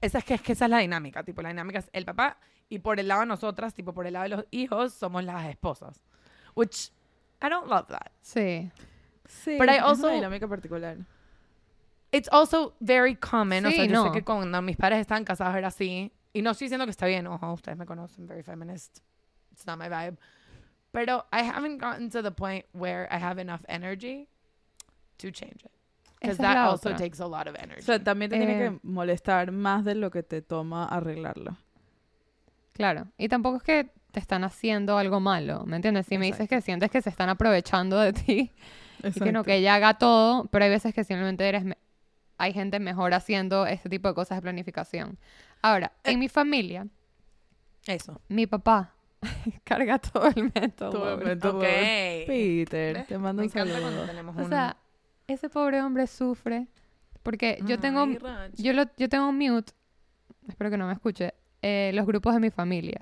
Esa es que, es que esa es la dinámica. Tipo, la dinámica es el papá y por el lado de nosotras, tipo, por el lado de los hijos, somos las esposas. Which, I don't love that. Sí. Sí, But I es also- una dinámica particular. It's also very common. o Sí, sea, yo no. sé que cuando mis padres estaban casados era así. Y no estoy diciendo que está bien. Ojo, ustedes me conocen, very feminist. It's not my vibe. Pero I haven't gotten to the point where I have enough energy to change it. Because es that also otra. takes a lot of O energy. sea, también te tiene Eh, que molestar más de lo que te toma arreglarlo. Claro. Y tampoco es que te están haciendo algo malo, ¿me entiendes? Si me dices Exacto. que sientes que se están aprovechando de ti y que no, Exacto. que ella haga todo, pero hay veces que simplemente eres... me- Hay gente mejor haciendo este tipo de cosas de planificación. Ahora, Eh. en mi familia, Eso. mi papá carga todo el método. Todo el load. método. Ok. Peter, ¿Ves? te mando Me un saludo. tenemos O sea, ese pobre hombre sufre porque yo tengo... Yo, lo, yo tengo mute, espero que no me escuche, eh, los grupos de mi familia.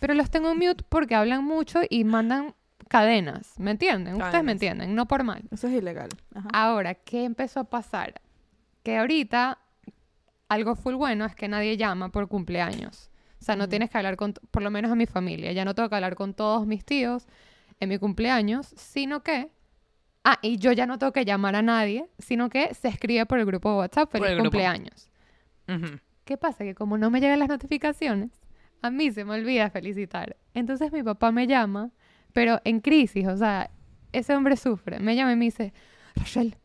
Pero los tengo mute porque hablan mucho y mandan cadenas, ¿me entienden? Ustedes me entienden, no por mal. Eso es ilegal. Ajá. Ahora, ¿qué empezó a pasar? Que ahorita algo full bueno es que nadie llama por cumpleaños. O sea, no tienes que hablar con, por lo menos a mi familia, ya no tengo que hablar con todos mis tíos en mi cumpleaños, sino que... Ah, y yo ya no tengo que llamar a nadie, sino que se escribe por el grupo de WhatsApp, Por feliz el cumpleaños. Ujú. ¿Qué pasa? Que como no me llegan las notificaciones, a mí se me olvida felicitar. Entonces mi papá me llama, pero en crisis, o sea, ese hombre sufre. Me llama y me dice, Rachel,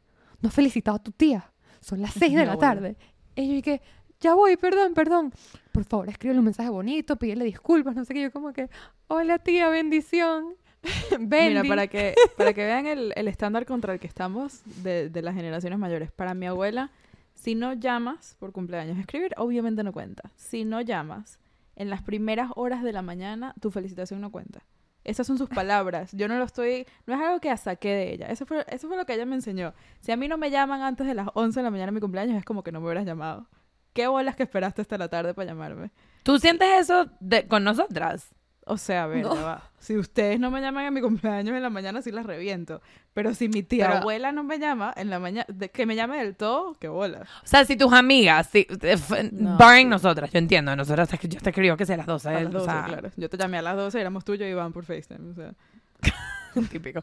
no has felicitado a tu tía. Son las seis de Mi la tarde. Y yo dije, ya voy, perdón, perdón. Por favor, escríbele un mensaje bonito, pídele disculpas, no sé qué. Yo como que, hola tía, bendición. Mira, para que, para que vean el, el estándar contra el que estamos de, de las generaciones mayores. Para mi abuela, si no llamas por cumpleaños, escribir obviamente no cuenta. Si no llamas en las primeras horas de la mañana, tu felicitación no cuenta. Esas son sus palabras. Yo no lo estoy... No es algo que saqué de ella. Eso fue, eso fue lo que ella me enseñó. Si a mí no me llaman antes de las 11 de la mañana de mi cumpleaños, es como que no me hubieras llamado. ¿Qué bolas que esperaste hasta la tarde para llamarme? ¿Tú sientes eso de- con nosotras? O sea, a ver, No. ya va. Si ustedes no me llaman en mi cumpleaños en la mañana, sí las reviento. Pero si mi tía Pero- abuela no me llama en la mañana, que me llame del todo, qué bola. O sea, si tus amigas, si, eh, f- No, barring sí. nosotras, yo entiendo, nosotras, yo te escribo que sea a las 12, A las o 12, sea, claro. Yo te llamé a las 12, éramos tú y Iván por FaceTime. O sea. típico.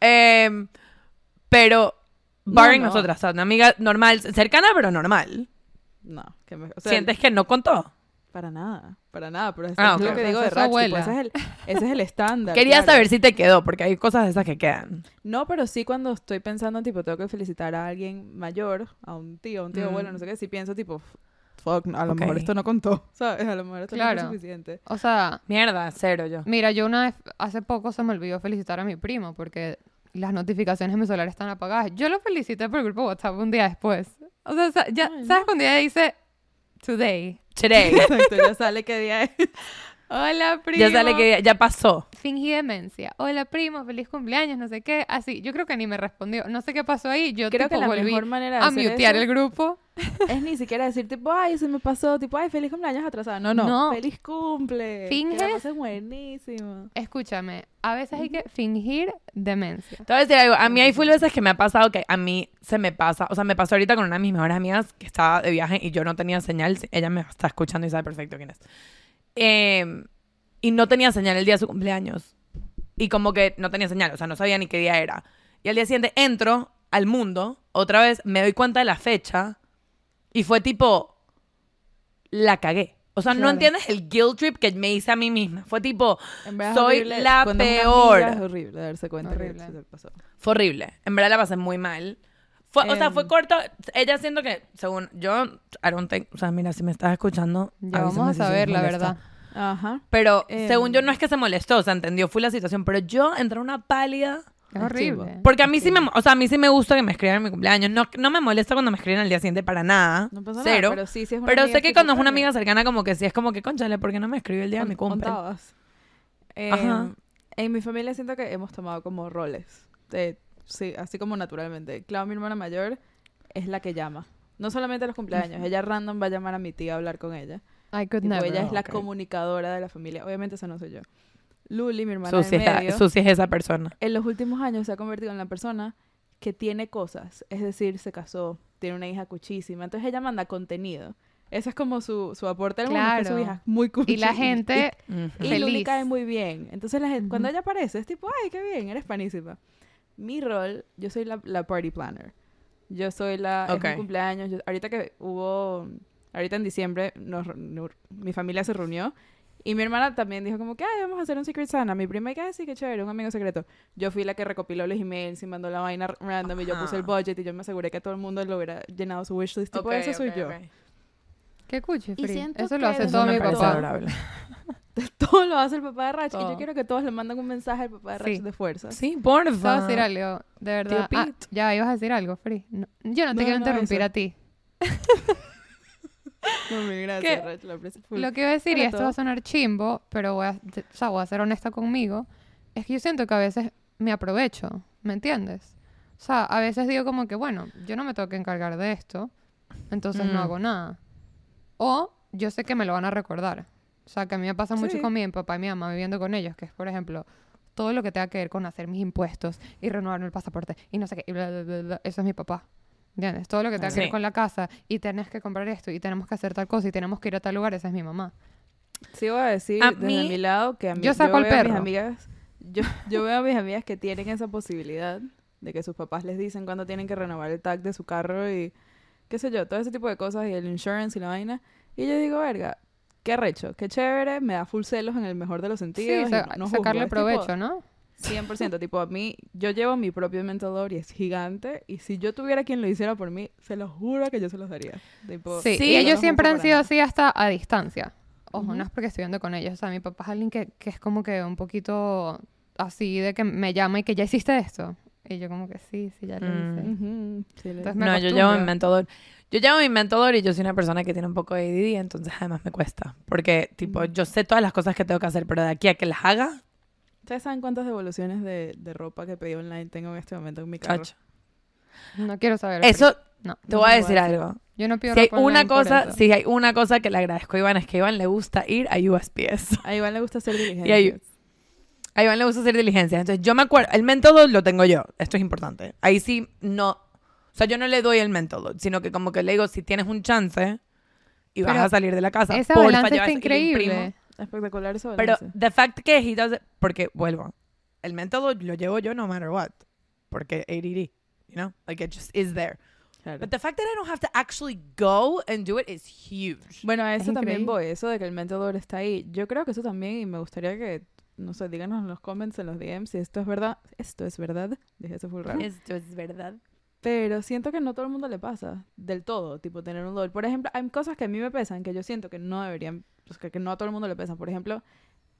Em, pero, barring no. nosotras, o sea, una amiga normal, cercana, pero normal. No, que me, o sea, ¿Sientes que no contó? Para nada, para nada. Pero eso Ah, es lo que digo de es su Rach, tipo, abuela. ese, es el, ese es el estándar. Quería claro. saber si te quedó, porque hay cosas de esas que quedan. No, pero sí cuando estoy pensando, tipo, tengo que felicitar a alguien mayor, a un tío, a un tío Mm. abuelo, no sé qué, sí pienso, tipo, fuck, a lo mejor esto no contó, ¿sabes? A lo mejor esto no fue suficiente. O sea, Mierda, cero yo. Mira, yo una vez, hace poco se me olvidó felicitar a mi primo porque las notificaciones en mi celular están apagadas. Yo lo felicité por el grupo WhatsApp un día después. O sea, ya, Ay, ¿sabes cuando ella dice today? Today. Exacto, ya sale qué día es. Hola, primo. ya sale que ya pasó. Fingí demencia. Hola, primo, feliz cumpleaños, no sé qué. Así, yo creo que ni me respondió. No sé qué pasó ahí. Yo Creo tipo, que la volví mejor manera de a mutear eso el grupo. Es ni siquiera decir, tipo, ay, se me pasó, tipo, ay, feliz cumpleaños atrasada. No, no, No. feliz cumple. Finges. pases buenísimo. Escúchame, a veces hay que fingir demencia. Te voy a decir algo. A mí hay full veces que me ha pasado que a mí se me pasa. O sea, me pasó ahorita con una de mis mejores amigas que estaba de viaje y yo no tenía señal. Ella me está escuchando y sabe perfecto quién es. Eh, y no tenía señal el día de su cumpleaños. Y como que no tenía señal, o sea, no sabía ni qué día era. Y al día siguiente entro al mundo, otra vez me doy cuenta de la fecha y fue tipo, la cagué. O sea, no Claro. entiendes el guilt trip que me hice a mí misma. Fue tipo, Soy horrible. la Cuando peor. Es horrible darse cuenta Horrible. que pasó. Fue horrible. En verdad la pasé muy mal. Fue, o sea, Em. fue corto. Ella siento que, según yo, I don't think- o sea, mira, si me estás escuchando, Ya vamos a si saber, la verdad. Ajá. Pero Em. según yo no es que se molestó, o sea, entendió, fue la situación, pero yo entré una pálida. Es horrible. chivo. Porque a mí sí me, o sea, a mí sí me gusta que me escriban en mi cumpleaños. No, no me molesta cuando me escriben al día siguiente para nada. No pasa cero. nada, pero sí, sí es una Pero sé que cuando es una amiga cercana, como que sí es como que, conchale, ¿por qué no me escribió el día de mi cumple? Eh, Ajá. En mi familia siento que hemos tomado como roles. de- sí, así como naturalmente. Clau, mi hermana mayor, es la que llama. No solamente a los cumpleaños. Ella random va a llamar a mi tía a hablar con ella. I could Tipo, never. ella es la comunicadora de la familia. Obviamente esa no soy yo. Luli, mi hermana Susi es, medio, Susi es esa persona. en los últimos años se ha convertido en la persona que tiene cosas. Es decir, se casó, tiene una hija cuchísima. Entonces ella manda contenido. Ese es como su, su aporte al mundo, que su Claro. hija es muy cuchi. Y la gente. Y Feliz. Luli cae muy bien. Entonces, la gente, cuando Ujú. ella aparece, es tipo, ay, qué bien, eres panísima. Mi rol, yo soy la, la party planner. Yo soy la... es mi cumpleaños. yo- ahorita que hubo... Ahorita en diciembre, nos, nos- mi familia se reunió. Y mi hermana también dijo como que, ay, vamos a hacer un Secret Santa. Mi prima, que ay, sí, qué chévere, un amigo secreto. Yo fui la que recopiló los emails y mandó la vaina random y yo puse el Ajá. budget y yo me aseguré que todo el mundo lo hubiera llenado su wishlist. Tipo, Ok, eso soy ok, yo. qué cuchi, Eso lo hace todo me mi papá. Todo lo hace el papá de Rach. Y yo Todo. quiero que todos le manden un mensaje al papá de Rach Sí. de fuerza. Sí, voy porfa. a decir algo, de verdad. Ah, ya, ibas a decir algo, Free. No, yo no te No, quiero no, interrumpir eso. a ti. No, mil gracias, lo aprecio full. Lo que iba a decir, y esto todo. va a sonar chimbo, pero voy a, o sea, voy a ser honesta conmigo, es que yo siento que a veces me aprovecho, ¿me entiendes? O sea, a veces digo como que, bueno, yo no me tengo que encargar de esto, entonces Mm. no hago nada. O yo sé que me lo van a recordar. O sea, que a mí me pasa mucho Sí. con mi papá y mi mamá viviendo con ellos, que es, por ejemplo, todo lo que tenga que ver con hacer mis impuestos y renovarme el pasaporte y no sé qué, y bla, bla, bla, bla, eso es mi papá. ¿Entiendes? Todo lo que tenga que ver Sí. con la casa y tenés que comprar esto y tenemos que hacer tal cosa y tenemos que ir a tal lugar, esa es mi mamá. Sí voy a decir A desde mí- mi lado que a mí, Yo saco al veo a mis perro. amigas, yo, yo veo a mis amigas que tienen esa posibilidad de que sus papás les dicen cuándo tienen que renovar el tag de su carro y qué sé yo, todo ese tipo de cosas y el insurance y la vaina. Y yo digo, verga, qué arrecho, qué chévere, me da full celos en el mejor de los Sí, sentidos. y sa- no- no juzgo, sacarle tipo provecho, ¿no? 100%, tipo a mí, yo llevo mi propio mental load y es gigante y si yo tuviera quien lo hiciera por mí, se lo juro que yo se los daría. Tipo, Sí, Sí, y ellos los siempre han sido nada. así hasta a distancia. Ojo, Ujú. no es porque estoy viendo con ellos. O sea, mi papá es alguien que, que es como que un poquito así de que me llama y que ya hiciste esto. Y yo como que sí, sí, ya lo Mm. hice. Sí, Entonces me No, yo llevo mi mentador. Yo llevo mi mentador y yo soy una persona que tiene un poco de ADD, entonces además me cuesta. Porque, tipo, Mm. yo sé todas las cosas que tengo que hacer, pero de aquí a que las haga, ¿Ustedes saben cuántas devoluciones de, de ropa que pedí online tengo en este momento en mi carro? chacho. No quiero saber. Eso, No. te No voy a decir algo. Yo no pido Si hay ropa una por cosa, eso. si hay una cosa que le agradezco a Iván es que a Iván le gusta ir a USPS. A Iván le gusta hacer diligencias. Y A Iván le gusta hacer diligencias. Entonces, yo me acuerdo, el load lo tengo yo. Esto es importante. Ahí sí no, o sea, yo no le doy el load, sino que como que le digo, si tienes un chance y vas Pero a salir de la casa, Esa porfa, balanza lleva está increíble. Espectacular eso. Pero the fact que he does it- porque vuelvo, el load lo llevo yo no matter what, porque ADD, you know, like it just is there. But the fact that I don't have to actually go and do it is huge. Bueno, a Es eso también increíble. voy, eso de que el mental load está ahí. Yo creo que eso también, y me gustaría que, no sé, díganos en los comments, en los DMs, si esto es verdad. Esto es verdad. Dije eso full raro. Esto es verdad. Pero siento que no todo el mundo le pasa del todo, tipo tener un load. Por ejemplo, hay cosas que a mí me pesan que yo siento que no deberían, pues, que, que no a todo el mundo le pesan. Por ejemplo,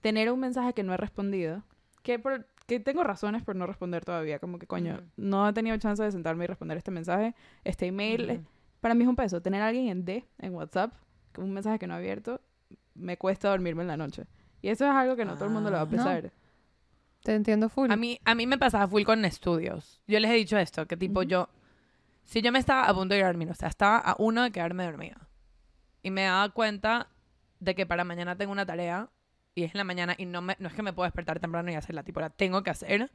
tener un mensaje que no he respondido, que, por, que tengo razones por no responder todavía. Como que, coño, no he tenido chance de sentarme y responder este mensaje, este email. eh, Para mí es un peso. Tener a alguien en D, en WhatsApp, con un mensaje que no he abierto, me cuesta dormirme en la noche. Y eso es algo que no todo el mundo le va a Ah. No. pesar. Te entiendo full. A mí, a mí me pasaba full con estudios. Yo les he dicho esto, que tipo yo, si yo me estaba a punto de ir a dormir, o sea, estaba a uno de quedarme dormida. Y me daba cuenta de que para mañana tengo una tarea y es en la mañana y no, me, no es que me puedo despertar temprano y hacerla, tipo, la tengo que hacer.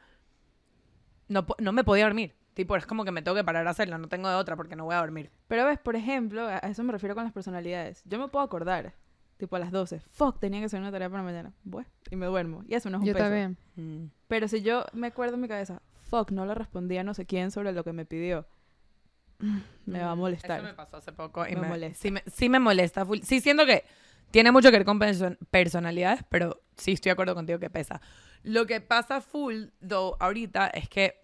No, no me podía dormir. Tipo, es como que me tengo que parar a hacerla, no tengo de otra porque no voy a dormir. Pero ves, por ejemplo, a eso me refiero con las personalidades. Yo me puedo acordar, tipo a las 12, fuck, tenía que hacer una tarea para mañana. Bueno, y me duermo. Y eso no es un Yo peso. también. Pero si yo me acuerdo en mi cabeza, fuck, no le respondí a no sé quién sobre lo que me pidió, me va a molestar. Eso me pasó hace poco y Me me, molesta. Sí, me, sí me molesta. full. Sí, siento que tiene mucho que ver con perso- personalidades, pero sí estoy de acuerdo contigo que pesa. Lo que pasa full, though, ahorita es que,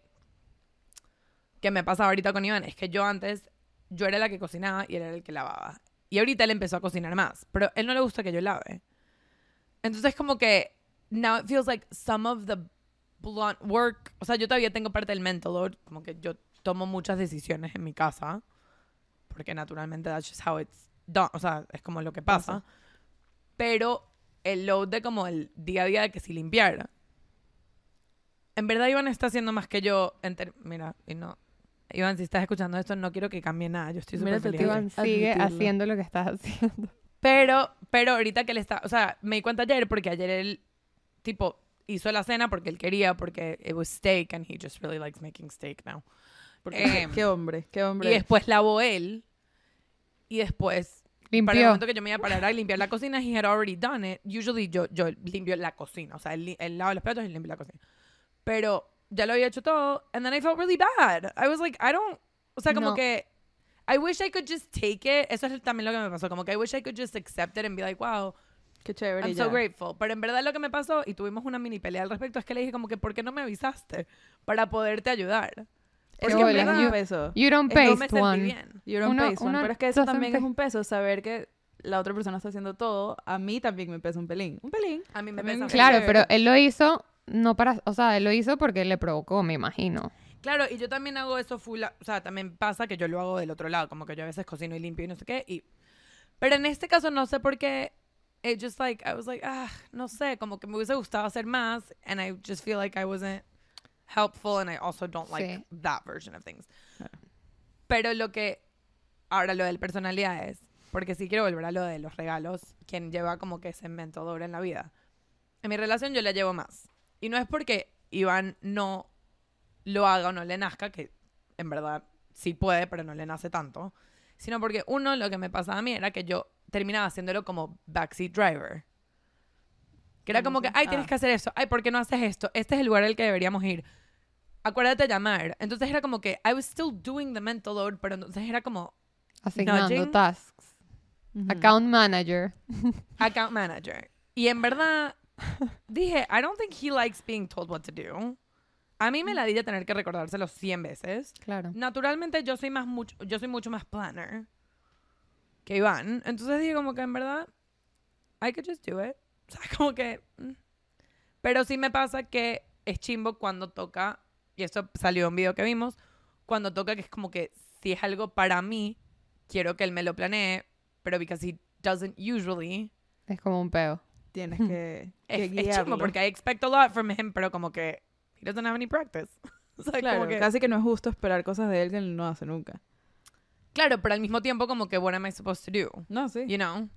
que me pasa ahorita con Iván, es que yo antes, yo era la que cocinaba y él era el que lavaba. Y ahorita él empezó a cocinar más, pero él no le gusta que yo lave. Entonces como que, now it feels like some of the blunt work, o sea, yo todavía tengo parte del mental load, como que yo tomo muchas decisiones en mi casa, porque naturalmente that's just how it's done, o sea, es como lo que pasa. Pasa. Pero el load de como el día a día de que si limpiar. En verdad Iván está haciendo más que yo. en Mira, y no. Iván, si estás escuchando esto, no quiero que cambie nada. Yo estoy súper feliz. Iván sigue admitirlo. haciendo lo que estás haciendo. Pero, pero ahorita que él está, o sea, me di cuenta ayer porque ayer él, tipo, hizo la cena porque él quería, porque it was steak and he just really likes making steak now. Porque, Em, qué hombre, qué hombre. Y después lavó él y después Para el Limpió. momento que yo me iba a parar a limpiar la cocina, he had already done it. Usually yo, yo limpio la cocina. O sea, él, li- él lava los platos y limpio la cocina. Pero ya lo había hecho todo. And then I felt really bad. I was like, I don't... O sea, como No. que... I wish I could just take it. Eso es también lo que me pasó. Como que I wish I could just accept it and be like, wow, Qué chévere. I'm so grateful. Pero en verdad lo que me pasó, y tuvimos una mini pelea al respecto, es que le dije como que, ¿por qué no me avisaste? Para poderte ayudar. Es que verdad es you- un peso. You don't Es que no me sentí one. bien. You don't Uno- pay one, uno pero es que eso también es pay. un peso, saber que la otra persona está haciendo todo, a mí también me pesa un pelín. Un pelín. A mí me También pesa. Qué Claro, chévere. pero él lo hizo no para, o sea, él lo hizo porque le provocó, me imagino. Claro, y yo también hago eso full, o sea, también pasa que yo lo hago del otro lado, como que yo a veces cocino y limpio y no sé qué, y... Pero en este caso no sé por qué, it just like, I was like, ah, no sé, como que me hubiese gustado hacer más, and I just feel like I wasn't helpful, and I also don't like Sí. that version of things. Pero lo que, ahora lo del personalidad es, porque sí quiero volver a lo de los regalos, quien lleva como que ese mentador en la vida. En mi relación yo la llevo más. Y no es porque Iván no lo haga o no le nazca, que en verdad sí puede, pero no le nace tanto. Sino porque uno, lo que me pasaba a mí era que yo terminaba haciéndolo como backseat driver. Que era ¿Cómo como que, ay, tienes que hacer eso. Ay, ¿por qué no haces esto? Este es el lugar al que deberíamos ir. Acuérdate de llamar. Entonces era como que, I was still doing the mental load, pero entonces era como Asignando Nudging. tasks. Account manager. account manager. Y en verdad, dije, I don't think he likes being told what to do. A mí me la di de tener que recordárselo 100 veces. Claro. Naturalmente yo soy más mucho, yo soy mucho más planner que Iván. Entonces dije como que en verdad, I could just do it. O sea, como que... mm. Pero sí me pasa que es chimbo cuando toca, y esto salió en un video que vimos, cuando toca que es como que si es algo para mí, quiero que él me lo planee, pero because he doesn't usually, Es como un peo. Tienes que, que es, es chimbo porque I expect a lot from him, pero como que he doesn't have any practice. O sea, Claro, como que, casi que no es justo esperar cosas de él que él no hace nunca. claro, pero al mismo tiempo como que what am I supposed to do? No, sí. You know?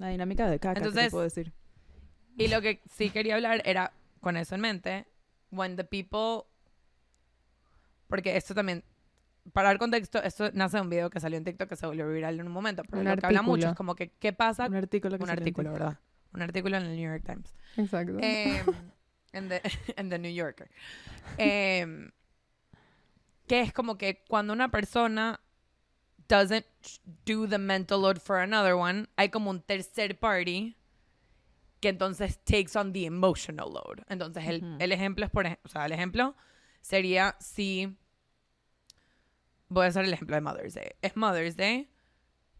La dinámica de caca, Entonces- te puedo decir. Y lo que sí quería hablar era, con eso en mente, when the people... Porque esto también, para dar contexto, esto nace de un video que salió en TikTok que se volvió viral en un momento, pero Un lo que habla mucho es como que, ¿qué pasa? Un artículo que Un artículo. ¿verdad? Un artículo en el New York Times. Exacto. Em, en, the, en The New Yorker. Em, que es como que cuando una persona doesn't do the mental load for another one, hay como un tercer party que entonces takes on the emotional load. Entonces el, Ujú. el ejemplo es por o sea, el ejemplo sería si voy a hacer el ejemplo de Mother's Day. Es Mother's Day,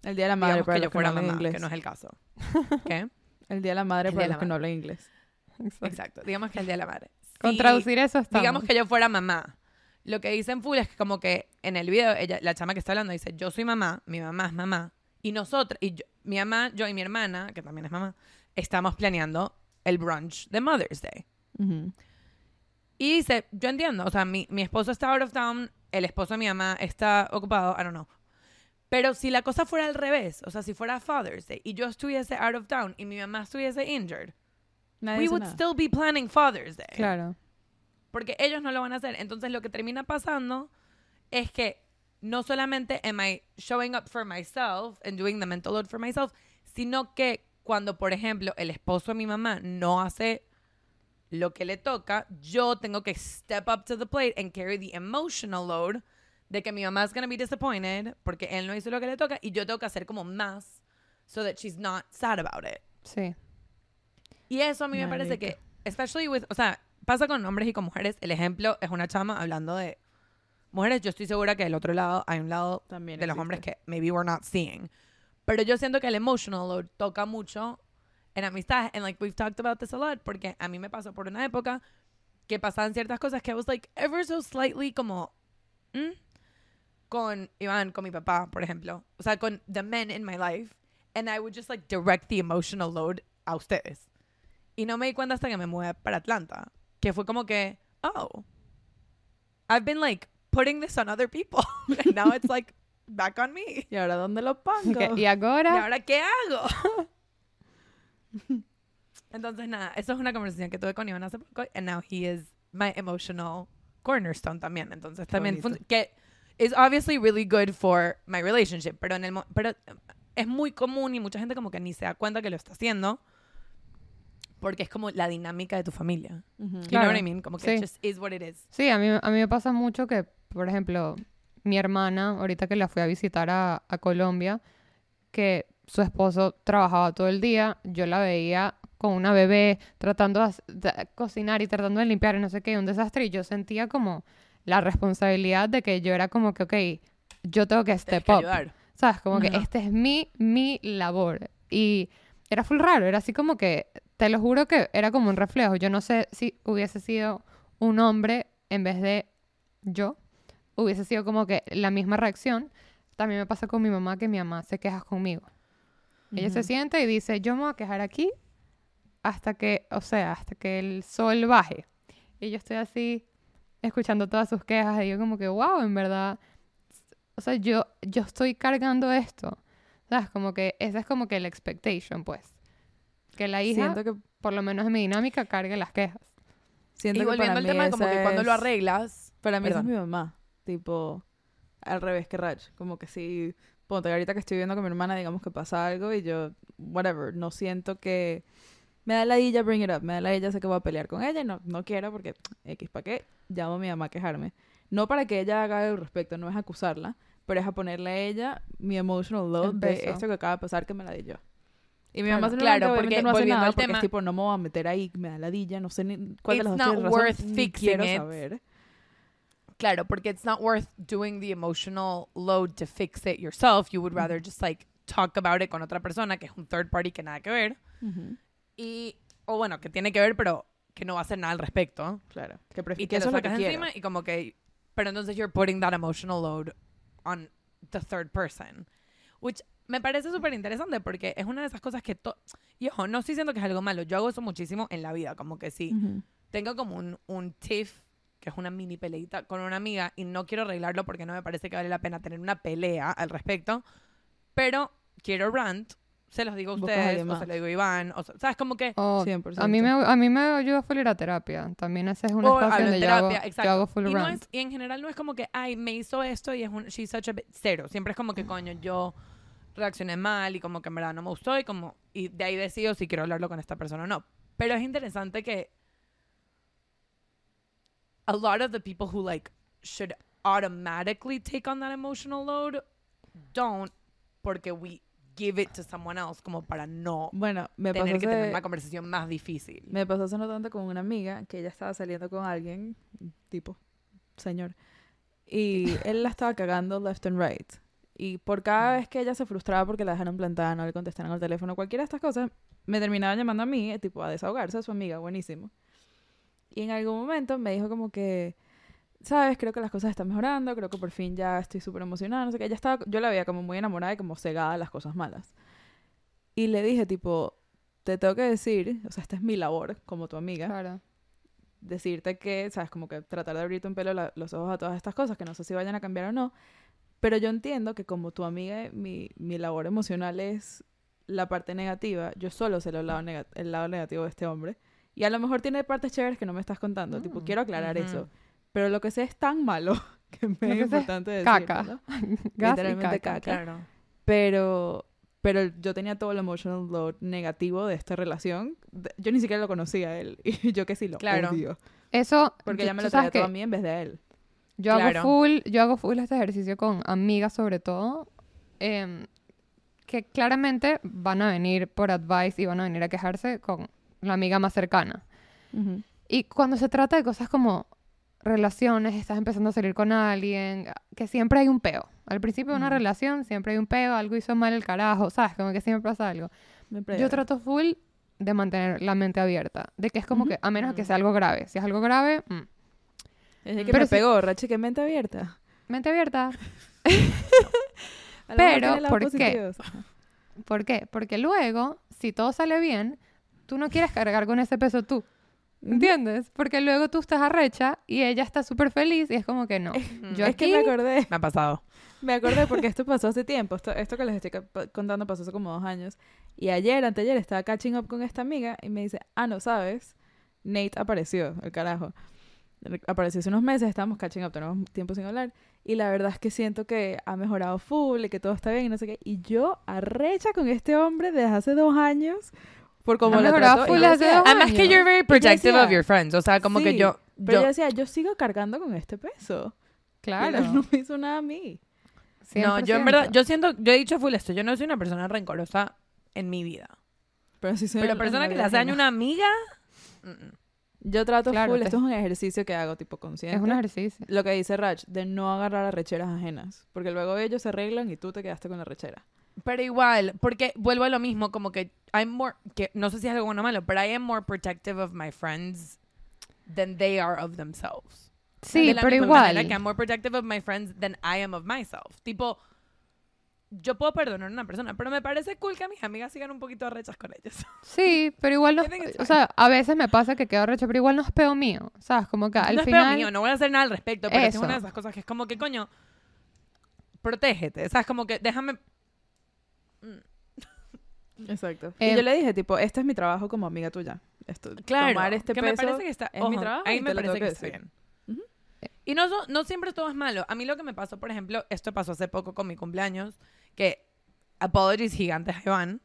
El día de la madre para que los yo que no hablan mamá, inglés. que no es el caso. ¿Qué? El día de la madre El para los que no madre. hablan inglés. Exacto. Exacto. Digamos que el día de la madre. Con Si- traducir eso estamos. Digamos que yo fuera mamá. Lo que dicen full es que como que en el video, ella, la chama que está hablando dice, yo soy mamá, mi mamá es mamá, y nosotros, y yo- mi mamá, yo y mi hermana, que también es mamá, estamos planeando el brunch de Mother's Day. Ujú. Y dice, yo entiendo, o sea, mi, mi esposo está out of town, el esposo de mi mamá está ocupado, I don't know. Pero si la cosa fuera al revés, o sea, si fuera Father's Day y yo estuviese out of town y mi mamá estuviese injured, Nadie we would nada. still be planning Father's Day. Claro. Porque ellos no lo van a hacer. Entonces lo que termina pasando es que no solamente am I showing up for myself and doing the mental load for myself, sino que cuando, por ejemplo, el esposo de mi mamá no hace lo que le toca, yo tengo que step up to the plate and carry the emotional load de que mi mamá es going to be disappointed porque él no hizo lo que le toca y yo tengo que hacer como más so that she's not sad about it. Sí. Y eso a mí me parece que, especially with, o sea, pasa con hombres y con mujeres. El ejemplo es una chama hablando de mujeres. Yo estoy segura que del otro lado hay un lado También de los existe. hombres que maybe we're not seeing. Pero yo siento que el emotional load toca mucho en amistades. And like we've talked about this a lot. Porque a mí me pasó por una época que pasaban ciertas cosas que I was like ever so slightly como... ¿mm? Con Iván, con mi papá, por ejemplo. O sea, con the men in my life. And I would just like direct the emotional load a ustedes. Y no me di cuenta hasta que me mudé para Atlanta. Que fue como que, oh, I've been like putting this on other people. And now it's like back on me. ¿Y ahora dónde lo pongo? Ok, Y ¿Y ahora, ahora qué hago? Entonces, nada, eso es una conversación que tuve con Iván hace poco. And now he is my emotional cornerstone también. Entonces, Qué también, que is obviously really good for my relationship. Pero, en el, pero es muy común y mucha gente como que ni se da cuenta que lo está haciendo. Porque es como la dinámica de tu familia. Ujú. You know Claro. what I mean? Como que Sí. it just is what it is. sí, a mí, a mí me pasa mucho que, por ejemplo, mi hermana, ahorita que la fui a visitar a, a Colombia, que su esposo trabajaba todo el día, yo la veía con una bebé tratando de, cocinar y tratando de limpiar y no sé qué, un desastre, y yo sentía como la responsabilidad de que yo era como que, ok, yo tengo que step que up. ayudar. ¿Sabes? Como que este es mi, mi labor. Y era full raro, era así como que, te lo juro que era como un reflejo. Yo no sé si hubiese sido un hombre en vez de yo, hubiese sido como que la misma reacción. También me pasa con mi mamá que mi mamá se queja conmigo. Ella se Ujú. siente y dice, yo me voy a quejar aquí hasta que, o sea, hasta que el sol baje. Y yo estoy así escuchando todas sus quejas y yo como que, wow, en verdad, o sea, yo, yo estoy cargando esto. ¿Sabes? Como que esa es como que la expectation, pues. Que la hija, Siento que por lo menos en mi dinámica, cargue las quejas. Siento Y que volviendo para al mí tema, como que cuando lo arreglas. Para mí esa es mi mamá. Tipo, al revés que Rach. Como que si, ponte, ahorita que estoy viviendo con mi hermana, digamos que pasa algo y yo, whatever, no siento que... Me da la ella bring it up. Me da la ella sé que voy a pelear con ella y no, no quiero porque, X, ¿para qué? Llamo a mi mamá a quejarme. No para que ella haga algo al respecto, no es acusarla, pero es a ponerle a ella mi emotional load El de esto que acaba de pasar que me la di yo. Y mi Claro, mamá claro, simplemente obviamente porque no hace nada al porque tema- es tipo, no me voy a meter ahí, me da ladilla, no sé ni cuál de las dos worth fixing quiero it. saber. Claro, porque it's not worth doing the emotional load to fix it yourself. You would rather just like talk about it con otra persona que es un third party que nada que ver. Y, o bueno, que tiene que ver, pero que no va a hacer nada al respecto. Claro. Que Y que eso lo es lo que sacas quiero. encima y como que... Pero entonces you're putting that emotional load on the third person. Which me parece súper interesante porque es una de esas cosas que... to- y ojo, no estoy diciendo que es algo malo. Yo hago eso muchísimo en la vida. Como que sí. Tengo como un, un tiff, que es una mini peleita con una amiga y no quiero arreglarlo porque no me parece que vale la pena tener una pelea al respecto, pero quiero rant, se los digo a ustedes, o se lo digo a Iván, o sea, ¿sabes? Como que... O 100%. a, mí me, a mí me ayuda full ir a terapia. También ese es un o espacio donde yo hago, terapia, yo exacto. hago full y, no rant. es- y en general no es como que, ay, me hizo esto y es un, she's such a cero. Siempre es como que, coño, yo reaccioné mal y como que en verdad no me gustó y como, y de ahí decido si quiero hablarlo con esta persona o no. Pero es interesante que a lot of the people who like should automatically take on that emotional load don't porque we give it to someone else como para no Bueno, me pasó, tener que tener hace, una conversación más difícil. me pasó hace no tanto con una amiga que ella estaba saliendo con alguien, tipo, señor, y él la estaba cagando left and right. Y por cada vez que ella se frustraba porque la dejaron plantada, no le contestaron al teléfono, cualquiera de estas cosas, me terminaba llamando a mí, tipo, a desahogarse a su amiga, buenísimo. Y en algún momento me dijo como que, sabes, creo que las cosas están mejorando, creo que por fin ya estoy súper emocionada, no sé qué. Ella estaba, yo la veía como muy enamorada y como cegada a las cosas malas. Y le dije, tipo, te tengo que decir, o sea, esta es mi labor como tu amiga, Claro. decirte que, sabes, como que tratar de abrirte un pelo la- los ojos a todas estas cosas, que no sé si vayan a cambiar o no, pero yo entiendo que como tu amiga, mi, mi labor emocional es la parte negativa, yo solo sé el lado, el lado negativo de este hombre, y a lo mejor tiene partes chéveres que no me estás contando, tipo, Mm, quiero aclarar ujú. eso, pero lo que sé es tan malo que me que es es importante decir, caca. Gas y Literalmente caca. caca. Claro. Pero, pero yo tenía todo el emotional load negativo de esta relación. Yo ni siquiera lo conocía a él. Y yo que sí lo Claro. odio. Eso, Porque ya me lo traía todo a que mí en vez de a él. Yo Claro. hago full, yo hago full este ejercicio con amigas sobre todo, em, que claramente van a venir por advice y van a venir a quejarse con la amiga más cercana. Y cuando se trata de cosas como relaciones, estás empezando a salir con alguien, que siempre hay un peo. Al principio de una relación siempre hay un peo, algo hizo mal el carajo, ¿sabes? Como que siempre pasa algo. Yo trato full de mantener la mente abierta, de que es como que, a menos que Ujú. sea algo grave. Si es algo grave, mm, Es el que Pero me sí- pegó, Rache, que mente abierta. mente abierta. Pero, ¿por qué? ¿Por qué? Porque luego, si todo sale bien, tú no quieres cargar con ese peso tú. ¿Entiendes? Porque luego tú estás arrecha y ella está súper feliz y es como que no. Yo es que aquí- me acordé. Me ha pasado. Me acordé porque esto pasó hace tiempo. Esto, esto que les estoy contando pasó hace como dos años. Y ayer, anteayer, estaba catching up con esta amiga y me dice, ah, no sabes, Nate apareció, el carajo. Apareció hace unos meses, estábamos catching up, tenemos tiempo sin hablar. Y la verdad es que siento que ha mejorado full y que todo está bien y no sé qué. Y yo arrecha con este hombre desde hace dos años por como Ha lo mejorado trato. Y full hace decía- dos Además que you're very protective decía, of your friends. O sea, como que sí, yo... Pero yo yo decía, yo sigo cargando con este peso. Claro. él no me hizo nada a mí. no, yo en 100%. verdad... Yo siento... Yo he dicho full esto. Yo no soy una persona rencorosa en mi vida. Pero sí soy Pero la persona que le hace daño a una amiga... mm, mm. Yo trato Claro, full, te- esto es un ejercicio que hago tipo consciente. Es un ejercicio. Lo que dice Rach, de no agarrar a recheras ajenas. Porque luego ellos se arreglan y tú te quedaste con la rechera. Pero igual, porque vuelvo a lo mismo, como que I'm more, que no sé si es algo bueno o malo, pero I am more protective of my friends than they are of themselves. Sí, de la pero misma manera igual. que I'm more protective of my friends than I am of myself. Tipo, yo puedo perdonar a una persona, pero me parece cool que mis amigas sigan un poquito arrechas con ellos. Sí, pero igual no. O sea, a veces me pasa que quedo recha, pero igual no es peo mío. ¿Sabes? Como que al no es final. peor mío, no voy a hacer nada al respecto, pero es Eso. una de esas cosas que es como que, coño, protégete. ¿Sabes? Como que déjame... Exacto. Eh, y yo le dije, tipo, este es mi trabajo como amiga tuya. esto, Claro, tomar este que peso me parece que está, es mi ojo, trabajo ahí me parece que que está bien. Y no, no siempre todo es malo. A mí lo que me pasó, por ejemplo, esto pasó hace poco con mi cumpleaños, que apologies gigantes a Iván,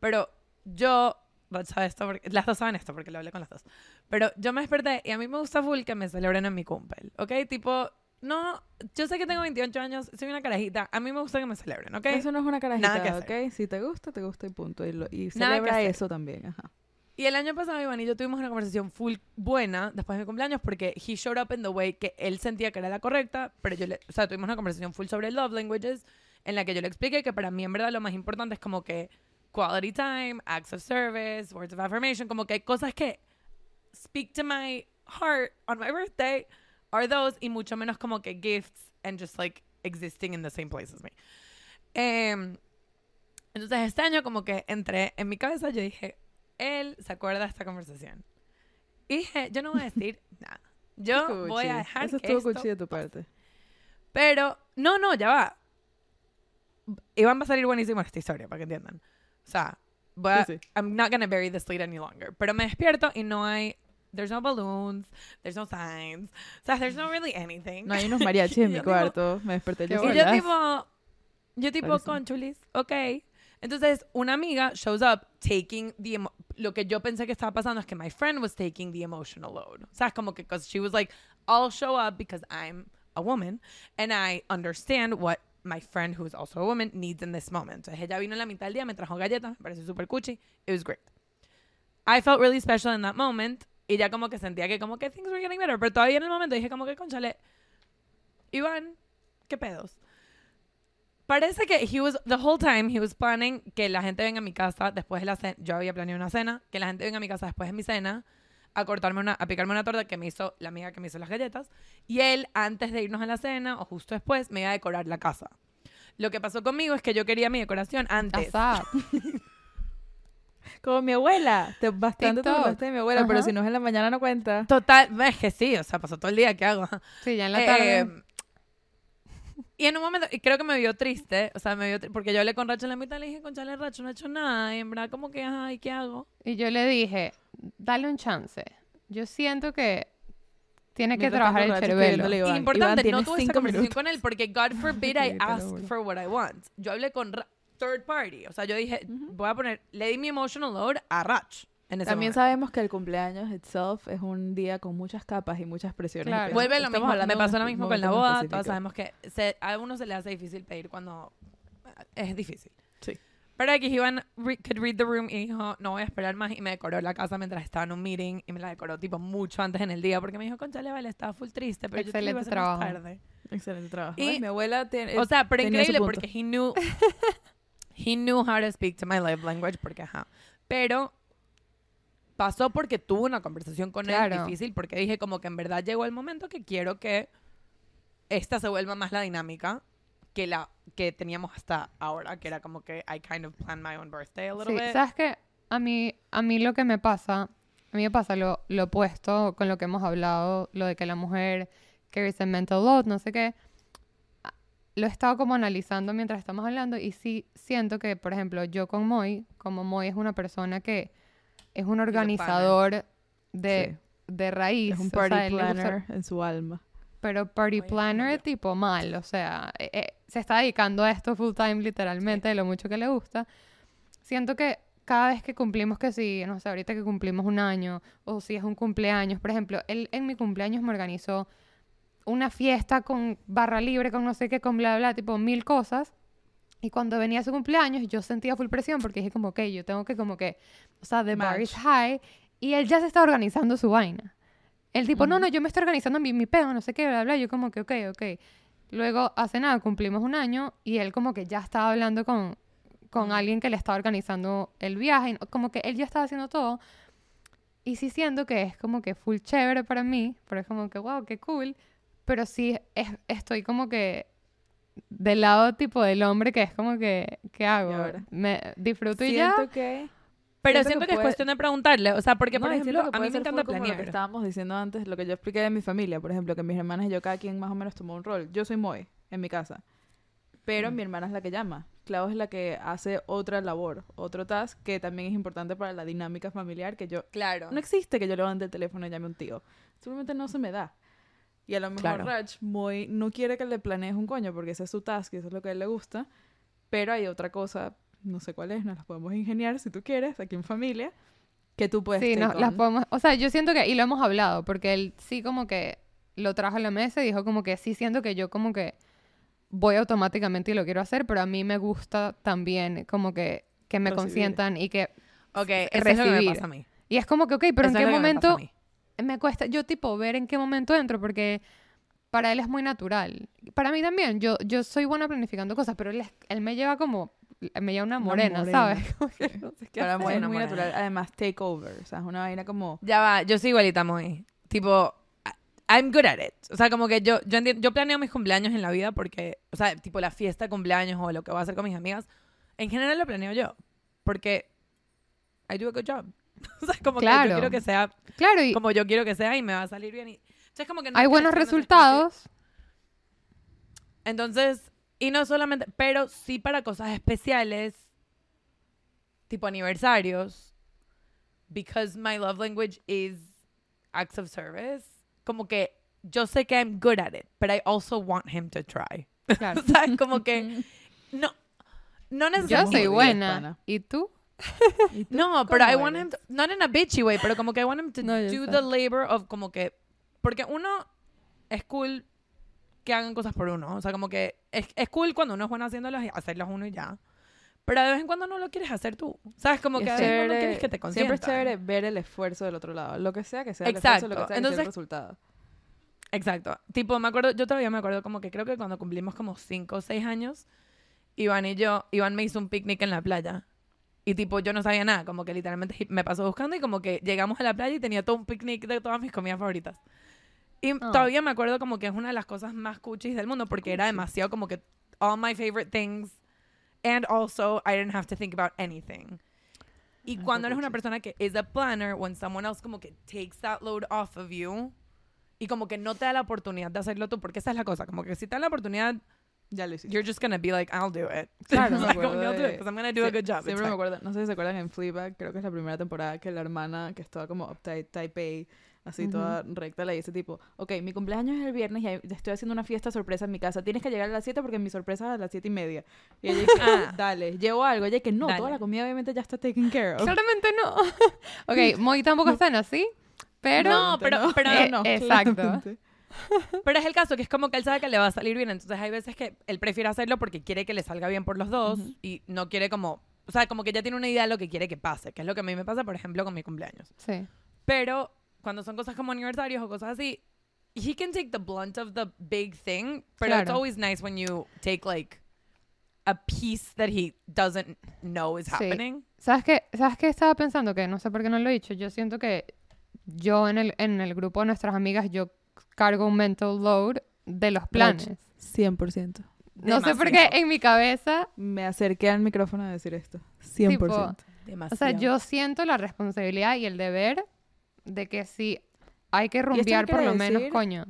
pero yo, sabe esto, porque, las dos saben esto porque lo hablé con las dos, pero yo me desperté y a mí me gusta full que me celebren en mi cumple, ¿ok? Tipo, no, yo sé que tengo 28 años, soy una carajita, a mí me gusta que me celebren, ¿ok? Eso no es una Nada que carajita, hacer. ¿ok? Si te gusta, te gusta y punto. Y, lo- y Nada que celebra hacer. eso también, ajá. Y el año pasado Iván y yo tuvimos una conversación full buena después de mi cumpleaños porque he showed up in the way que él sentía que era la correcta, pero yo le, o sea, tuvimos una conversación full sobre love languages en la que yo le expliqué que para mí en verdad lo más importante es como que quality time, acts of service, words of affirmation, como que hay cosas que speak to my heart on my birthday are those y mucho menos como que gifts and just like existing in the same place as me. Em, entonces este año como que entré en mi cabeza, yo dije, él se acuerda de esta conversación. Y dije, yo no voy a decir nada. Yo Cuchi. voy a dejar Eso que estuvo esto cuchi de tu parte. pero, no, no, ya va. Iván va a salir buenísimo en esta historia, para que entiendan. O sea, voy a, Sí, sí. I'm not gonna bury this lead any longer. Pero me despierto y no hay, there's no balloons, there's no signs, o sea, there's no really anything. No hay unos mariachis en mi tipo- cuarto. Me desperté yo y yo tipo, yo tipo, Rarísimo. conchulis, ok. Entonces, una amiga shows up taking the, emo- lo que yo pensé que estaba pasando es que my friend was taking the emotional load. O sea, es como que, because she was like, I'll show up because I'm a woman and I understand what my friend who is also a woman needs in this moment. Entonces, ella vino en la mitad del día, me trajo galletas, me pareció súper cuchi. It was great. I felt really special in that moment y ya como que sentía que como que things were getting better, pero todavía en el momento dije como que, conchale, Iván, ¿qué pedos? Parece que he was, the whole time he was planning que la gente venga a mi casa después de la cena. Yo había planeado una cena, que la gente venga a mi casa después de mi cena a cortarme una, a picarme una torta que me hizo la amiga que me hizo las galletas. Y él, antes de irnos a la cena o justo después, me iba a decorar la casa. Lo que pasó conmigo es que yo quería mi decoración antes. Como mi abuela. Te, bastante te TikTok. burlaste de mi abuela, pero si no es en la mañana no cuenta. Total, es que sí, o sea, pasó todo el día, ¿qué hago? Sí, ya en la tarde. Eh, y en un momento, y creo que me vio triste, o sea, me vio tri- porque yo hablé con Racho en la mitad y le dije, conchale, Racho, no he hecho nada, y en verdad como que, ay, ¿qué hago? Y yo le dije, dale un chance. Yo siento que tiene que trabajar el cerebelo. importante, Iván, no tuve esa conversación minutos. con él porque God forbid I te asked juro. for what I want. Yo hablé con Ra- third party, o sea, yo dije, voy a poner, le di mi emotional load a ese También momento. sabemos que el cumpleaños itself es un día con muchas capas y muchas presiones. Claro. Vuelve lo estamos mismo, me pasó lo mismo con la boda, todos sabemos que se- a uno se le hace difícil pedir cuando es difícil. Sí. Pero aquí Iván re- could read the room y dijo, no voy a esperar más y me decoró la casa mientras estaba en un meeting y me la decoró tipo mucho antes en el día porque me dijo, conchale, vale, estaba full triste, pero yo te iba a Excelente hacer más trabajo. tarde. Excelente trabajo. Y- ¿ves? Mi abuela tiene... O sea, pero increíble porque he knew, he knew how to speak to my love language porque ajá. Pero pasó porque tuve una conversación con él Claro. difícil porque dije como que en verdad llegó el momento que quiero que esta se vuelva más la dinámica que la que teníamos hasta ahora, que era como que I kind of planned my own birthday a little Sí, bit. ¿sabes qué? A mí, a mí lo que me pasa, a mí me pasa lo, lo opuesto con lo que hemos hablado, lo de que la mujer carries a mental load, no sé qué. Lo he estado como analizando mientras estamos hablando y sí siento que, por ejemplo, yo con Moy, como Moy es una persona que es un organizador de, de raíz. Es un o sea, party planner en su alma. pero party planner tipo mal, o sea, eh, eh, se está dedicando a esto full time literalmente, de lo mucho que le gusta. Siento que cada vez que cumplimos que sí, no sé, ahorita que cumplimos un año, o si es un cumpleaños, por ejemplo, él en mi cumpleaños me organizó una fiesta con barra libre, con no sé qué, con bla, bla, tipo mil cosas. Y cuando venía su cumpleaños, yo sentía full presión porque dije como, ok, yo tengo que como que, o sea, the bar is high. Y él ya se está organizando su vaina. El tipo, no, no, yo me estoy organizando mi, mi pedo, no sé qué, bla, bla. Yo como que, ok, ok. Luego, hace nada, cumplimos un año y él como que ya estaba hablando con, con alguien que le estaba organizando el viaje. Como que él ya estaba haciendo todo. Y sí siento que es como que full chévere para mí, pero es como que, wow, qué cool. Pero sí es- estoy como que del lado tipo del hombre que es como que, ¿qué hago? ahora? Me disfruto y ya. Siento que... Pero siento siento que que, es cuestión de preguntarle, o sea, porque No, por ejemplo, a mí me encanta como lo que planear. estábamos diciendo antes, lo que yo expliqué de mi familia, por ejemplo, que mis hermanas y yo, cada quien más o menos tomó un rol. Yo soy Moe en mi casa, pero Mm. mi hermana es la que llama. Clau es la que hace otra labor, otro task que también es importante para la dinámica familiar que yo... Claro. No existe que yo levante el teléfono y llame a un tío. Simplemente no se me da. Y a lo mejor Claro. Raj muy, no quiere que le planees un coño porque ese es su task y eso es lo que a él le gusta. Pero hay otra cosa, no sé cuál es, nos las podemos ingeniar si tú quieres, aquí en familia, que tú puedes Sí, no, las podemos, o sea, yo siento que, y lo hemos hablado, porque él sí como que lo trajo a la mesa y dijo como que sí siento que yo como que voy automáticamente y lo quiero hacer, pero a mí me gusta también como que, que me Recibir. consientan y que... Ok, eso es lo que me recibir. pasa a mí. Y es como que, ok, pero Eso ¿en qué momento. Me cuesta? Yo tipo ver en qué momento entro, porque para él es muy natural. Para mí también, yo, yo soy buena planificando cosas, pero él, es- él me lleva como, me lleva una Una morena, morena. ¿sabes? Como que no sé qué Para hacer. mí es Una muy morena. natural. Además, take over. O sea, es una vaina como... Ya va, yo soy igualita muy. Tipo, I'm good at it. O sea, como que yo, yo, planeo mis cumpleaños en la vida porque, o sea, tipo la fiesta de cumpleaños o lo que voy a hacer con mis amigas, en general lo planeo yo. Porque I do a good job. o sea, como que Claro. yo quiero que sea Claro, y como yo quiero que sea y me va a salir bien. Y, o sea, es como que no hay que buenos resultados. Entonces, y no solamente, pero sí para cosas especiales, tipo aniversarios, because my love language is acts of service, como que yo sé que I'm good at it, but I also want him to try. Claro. ¿Sabes? Como que no no Yo necesariamente. soy Muy buena. ¿Y tú? ¿Y tú No, pero I want eres? him to, not in a bitchy way, pero como que I want him to No, do sé. the labor of como que porque uno es cool que hagan cosas por uno, o sea, como que es, es cool cuando uno es bueno haciéndolas y hacerlas uno y ya. Pero de vez en cuando no lo quieres hacer tú. ¿Sabes? Como Y que es a veces no chévere- quieres que te consientan. Siempre es chévere ver el esfuerzo del otro lado. Lo que sea que sea el esfuerzo, lo que sea que sea el Entonces- resultado. Exacto. Tipo, me acuerdo, yo todavía me acuerdo como que creo que cuando cumplimos como 5 o 6 años, Iván y yo, Iván me hizo un picnic en la playa. Y tipo, yo no sabía nada, como que literalmente me pasó buscando y como que llegamos a la playa y tenía todo un picnic de todas mis comidas favoritas. Y Oh. todavía me acuerdo como que es una de las cosas más cuchis del mundo porque era demasiado como que all my favorite things and also I didn't have to think about anything. Y cuando eres una persona que is a planner, when someone else como que takes that load off of you y como que no te da la oportunidad de hacerlo tú, porque esa es la cosa, como que si te da la oportunidad, Ya lo hiciste. you're just gonna be like, I'll do it. Claro, me acuerdo I'll do it de- 'cause I'm gonna do a good job. Siempre me acuerdo, no sé si se acuerdan en Fleabag, creo que es la primera temporada que la hermana que estaba como uptight, type A, así toda recta, le dice tipo, ok, mi cumpleaños es el viernes y estoy haciendo una fiesta sorpresa en mi casa, tienes que llegar a las 7 porque mi sorpresa es a las 7 y media. Y ella dice, Ah. dale, llevo algo, ella que no, Dale. toda la comida obviamente ya está taken care of. Claramente no. ok, Moy tampoco están así, pero... No, pero- pero- Eh, exacto. claramente. Pero es el caso que es como que él sabe que le va a salir bien, entonces hay veces que él prefiere hacerlo porque quiere que le salga bien por los dos y no quiere como, o sea, como que ya tiene una idea de lo que quiere que pase, que es lo que a mí me pasa, por ejemplo, con mi cumpleaños. Sí. Pero cuando son cosas como aniversarios o cosas así, he can take the blunt of the big thing, pero it's Claro. always nice when you take like a piece that he doesn't know is Sí. happening. ¿Sabes qué? ¿Sabes qué estaba pensando? Que no sé por qué no lo he dicho. Yo siento que yo en el, en el grupo de nuestras amigas, yo cargo un mental load de los planes. 100%. No sé por qué Demasiado. en mi cabeza, Me acerqué al micrófono a decir esto. 100%. Demasiado. o sea, yo siento la responsabilidad y el deber de que si hay que rumbear por lo menos, decir- coño.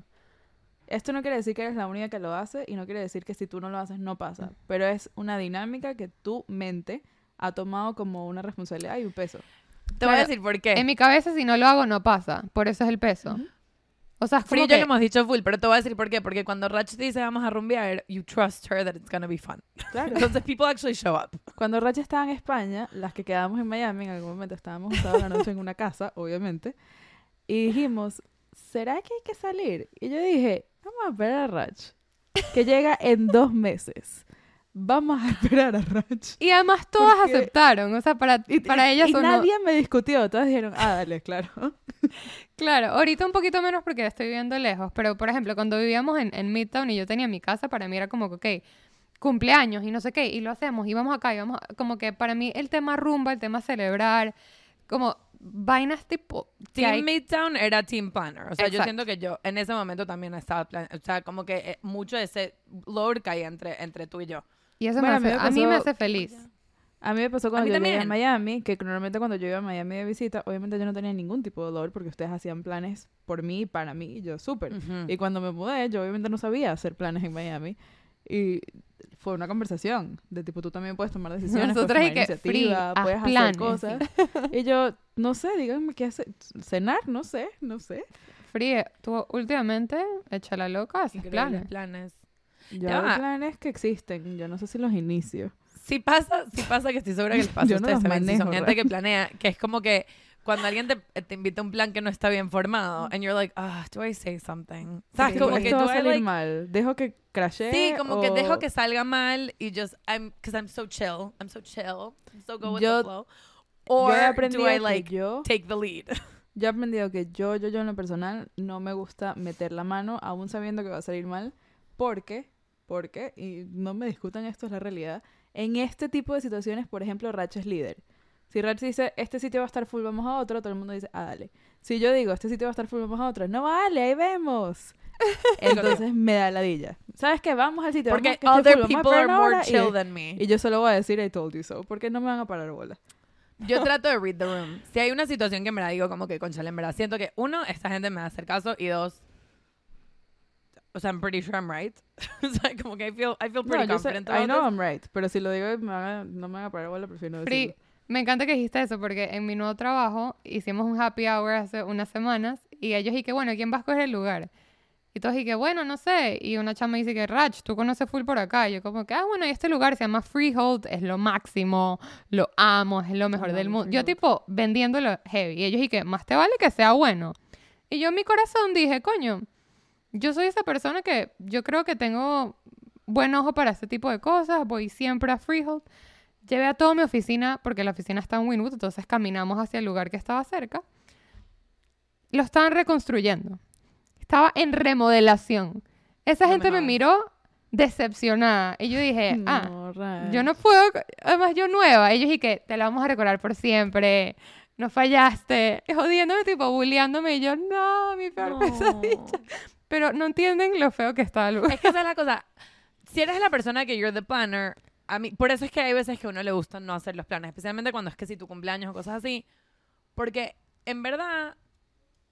Esto no quiere decir que eres la única que lo hace y no quiere decir que si tú no lo haces no pasa, pero es una dinámica que tu mente ha tomado como una responsabilidad y un peso. Te voy a Claro, decir por qué. En mi cabeza, si no lo hago, no pasa. Por eso es el peso. O sea, es Free como yo que- lo hemos dicho full, pero te voy a decir por qué. Porque cuando Rach dice vamos a rumbear, you trust her that it's gonna be fun. Claro. Entonces people actually show up. Cuando Racha estaba en España, las que quedamos en Miami, en algún momento estábamos juntados la noche en una casa, obviamente, y dijimos, ¿será que hay que salir? Y yo dije, vamos a esperar a Rach, que llega en dos meses. Vamos a esperar a Rach. Y además todas Porque- aceptaron. O sea, para, Y, para y- ellas y nadie me discutió, todas dijeron, ah, dale, claro. Claro, ahorita un poquito menos porque estoy viviendo lejos, pero por ejemplo, cuando vivíamos en, en Midtown y yo tenía mi casa, para mí era como que, ok, cumpleaños y no sé qué, y lo hacemos, y vamos acá, y vamos, a- como que para mí el tema rumba, el tema celebrar, como vainas tipo... Team hay- Midtown era Team Planner. O sea, yo Exacto. siento que yo en ese momento también estaba plan O sea, como que eh, mucho de ese load caía entre, entre tú y yo. Y eso Bueno, a mí me hace, a mí me hace feliz. A mí me pasó cuando yo llegué a también. Miami, que normalmente cuando yo iba a Miami de visita, obviamente yo no tenía ningún tipo de dolor porque ustedes hacían planes por mí y para mí, y yo súper. Y cuando me mudé, yo obviamente no sabía hacer planes en Miami. Y fue una conversación de tipo, tú también puedes tomar decisiones, Nosotras puedes y tomar que, iniciativa, free, haz puedes planes. hacer cosas. y yo, no sé, díganme qué hacer. Cenar, no sé, no sé. Fríe, tú últimamente, echa la loca, haces planes. planes. Yo Ya va. planes que existen, yo no sé si los inicio. Sí pasa, sí pasa que estoy segura que les pasa Yo a no ustedes los también. Si son manejo, gente que planea, que es como que cuando alguien te, te invita a un plan que no está bien formado, and you're like, ah, do I say something? ¿Sabes? Sí, como esto que va a salir like, mal. Dejo que crashee Sí, como que dejo o- que salga mal y just, I'm, because I'm so chill, I'm so chill, I'm so go with Yo- the flow. Yo Or aprendido do I like yo, take the lead? yo he aprendido que yo, yo, yo en lo personal no me gusta meter la mano aún sabiendo que va a salir mal porque, porque, y no me discutan esto es la realidad, en este tipo de situaciones, por ejemplo, Rach es líder. Si Rach dice, este sitio va a estar full, vamos a otro, todo el mundo dice, ah, dale. Si yo digo, este sitio va a estar full, vamos a otro, no vale, ahí vemos. Entonces me da ladilla. ¿Sabes qué? Vamos al sitio. Porque vamos, other full, people are more hora", y- chill than me. Y yo solo voy a decir, I told you so, porque no me van a parar bola. Yo trato de read the room. Si hay una situación que me la digo como que, conchale, en verdad, siento que, uno, esta gente me va a hacer caso, y dos, o sea, I'm pretty sure I'm right. o sea, como que I feel, I feel pretty No, yo sé, confident I know this. I'm right, pero si lo digo me van a- no me van a parar bola, prefiero no Free, decirlo. me encanta que dijiste eso porque en mi nuevo trabajo hicimos un happy hour hace unas semanas y ellos y que bueno, ¿quién va a escoger el lugar? Y todos y que bueno, no sé. Y una chama dice que Rach, tú conoces full por acá. Y yo como que, ah, bueno, y este lugar se llama Freehold, es lo máximo, lo amo, es lo mejor del mundo. Yo tipo vendiéndolo heavy. Y ellos y que más te vale que sea bueno. Y yo en mi corazón dije, coño, yo soy esa persona que yo creo que tengo buen ojo para este tipo de cosas, voy siempre a Freehold. Llevé a toda mi oficina, porque la oficina está en Winwood, entonces caminamos hacia el lugar que estaba cerca. Lo estaban reconstruyendo. Estaba en remodelación. Esa No gente me miró decepcionada. Y yo dije, ah, No, Rach. yo no puedo, además yo nueva. Ellos y que te la vamos a recordar por siempre. No fallaste. Jodiéndome, tipo, bulleándome. Y yo, no, mi peor pesadilla. Pero no entienden lo feo que está lugar. Es que esa es la cosa. Si eres la persona que you're the planner, a mí, por eso es que hay veces que a uno le gusta no hacer los planes, especialmente cuando es que si tu cumpleaños o cosas así, porque en verdad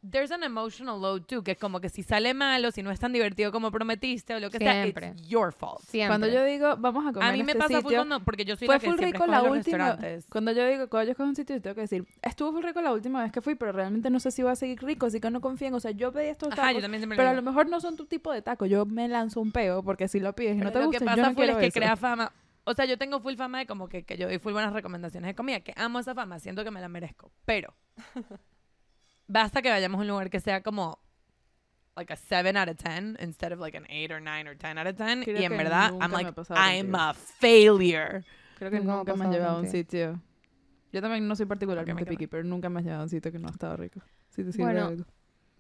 there's an emotional load too, que es como que si sale mal o si no es tan divertido como prometiste o lo que Siempre. sea, it's your fault. Siempre. Cuando yo digo, vamos a comer A mí me este pasa full sitio, cuando, porque yo soy fue la que full siempre rico la los última. restaurantes. Cuando yo digo, cuando yo escojo un sitio, tengo que decir, estuvo full rico la última vez que fui, pero realmente no sé si va a seguir rico, así que no confíen. O sea, yo pedí estos Ajá, tacos, yo también siempre pero a lo mejor no son tu tipo de taco. Yo me lanzo un peo, porque si lo pides y no te lo gusta, que yo pasa no full es que eso. crea fama. O sea, yo tengo full fama de como que, que yo doy full buenas recomendaciones de comida, que amo esa fama, siento que me la merezco. Pero basta que vayamos a un lugar que sea como like a 7 out of 10 instead of like an 8 or 9 or 10 out of 10. Creo y en verdad, I'm like, I'm a failure. Creo que Nunca me ha nunca me has llevado a un sitio. Yo también no soy particularmente picky, pero nunca me has llevado a un sitio que no ha estado rico. Si te sirve Bueno, algo.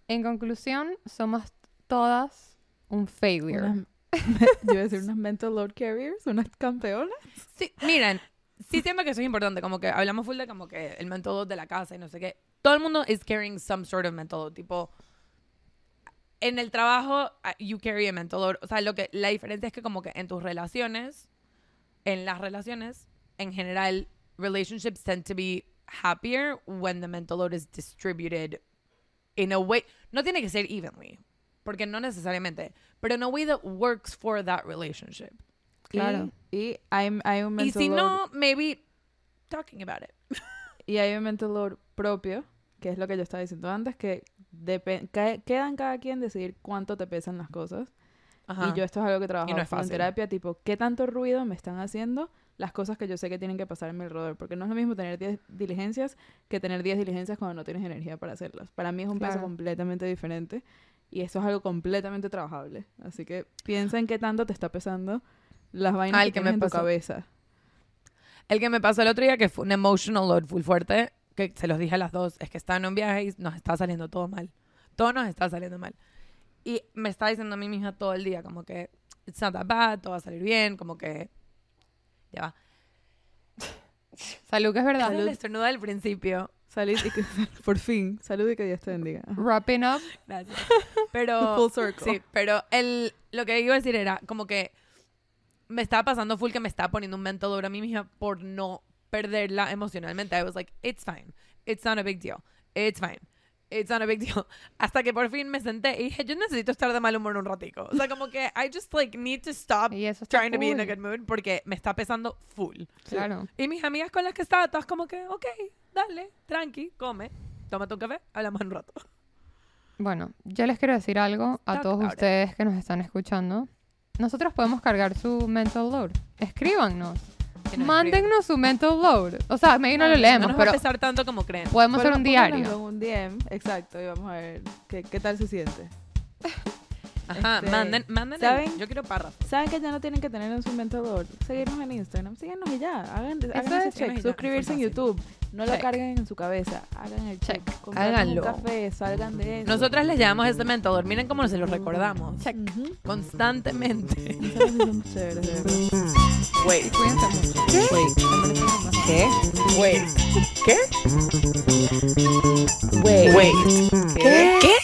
En conclusión, somos todas un failure. Unas- yo iba a decir unas mental load carriers, unas campeonas. Sí, miren, sí siento que eso es importante, como que hablamos full de como que el mental load de la casa y no sé qué. Todo el mundo is carrying some sort of mental load, tipo en el trabajo ah, you carry a mental load, o sea, lo que la diferencia es que como que en tus relaciones, en las relaciones en general relationships tend to be happier when the mental load is distributed in a way, no tiene que ser evenly, porque no necesariamente, pero in a way that works for that relationship. Claro. Y, y hay, hay un Y mental si load. no, maybe talking about it. Y hay un mental load propio, que es lo que yo estaba diciendo antes, que queda en cada quien decidir cuánto te pesan las cosas. Ajá. Y yo esto es algo que trabajo no es en terapia, tipo, ¿qué tanto ruido me están haciendo las cosas que yo sé que tienen que pasar en mi alrededor? Porque no es lo mismo tener 10 diligencias que tener 10 diligencias cuando no tienes energía para hacerlas. Para mí es un peso Claro. completamente diferente y eso es algo completamente trabajable. Así que piensa en qué tanto te está pesando las vainas Ah, que que me en tu pasó. cabeza. El que me pasó el otro día, que fue un emotional load full fuerte, que se los dije a las dos, es que estaba en un viaje y nos está saliendo todo mal. Todo nos está saliendo mal. Y me está diciendo a mí misma todo el día, como que, it's not that bad, todo va a salir bien, como que, ya va. Salud, que es verdad. Es el estornudo del principio. Salud y que, por fin, salud y que Dios te bendiga. Wrapping up. Gracias. Pero, Full circle. sí, pero el, lo que iba a decir era como que me estaba pasando full que me estaba poniendo un mental load a mí misma por no perderla emocionalmente. I was like, it's fine. It's not a big deal. It's fine. it's not a big deal. Hasta que por fin me senté y dije, yo necesito estar de mal humor un ratico. O sea, como que I just like need to stop trying to be in a good mood porque me está pesando full. Claro. Y mis amigas con las que estaba, todas como que, ok, dale, tranqui, come, tómate un café, hablamos un rato. Bueno, yo les quiero decir algo a Talk todos it. ustedes que nos están escuchando. Nosotros podemos cargar su mental load. Escríbanos. Que nos Mándennos su mental load. O sea, maybe no lo escriban. leemos, no nos va pero a pesar tanto como creen. podemos hacer Bueno, un diario. un DM, exacto, y vamos a ver qué, qué tal se siente. Ajá, Este, manden, manden. el- ¿saben? yo quiero párrafo. ¿Saben que ya no tienen que tener en su inventador? Seguirnos en Instagram, síganos y ya. Hagan, hagan ese es, check. Suscribirse en. YouTube. No lo carguen en su cabeza. Hagan el check. Check. Háganlo. un café, salgan de eso. Nosotras les llamamos ese mentador. Miren cómo se lo recordamos. Check. Constantemente. Wait. Mucho. ¿Qué? Wait. ¿Qué? Wait. Wait. ¿Qué? ¿Qué?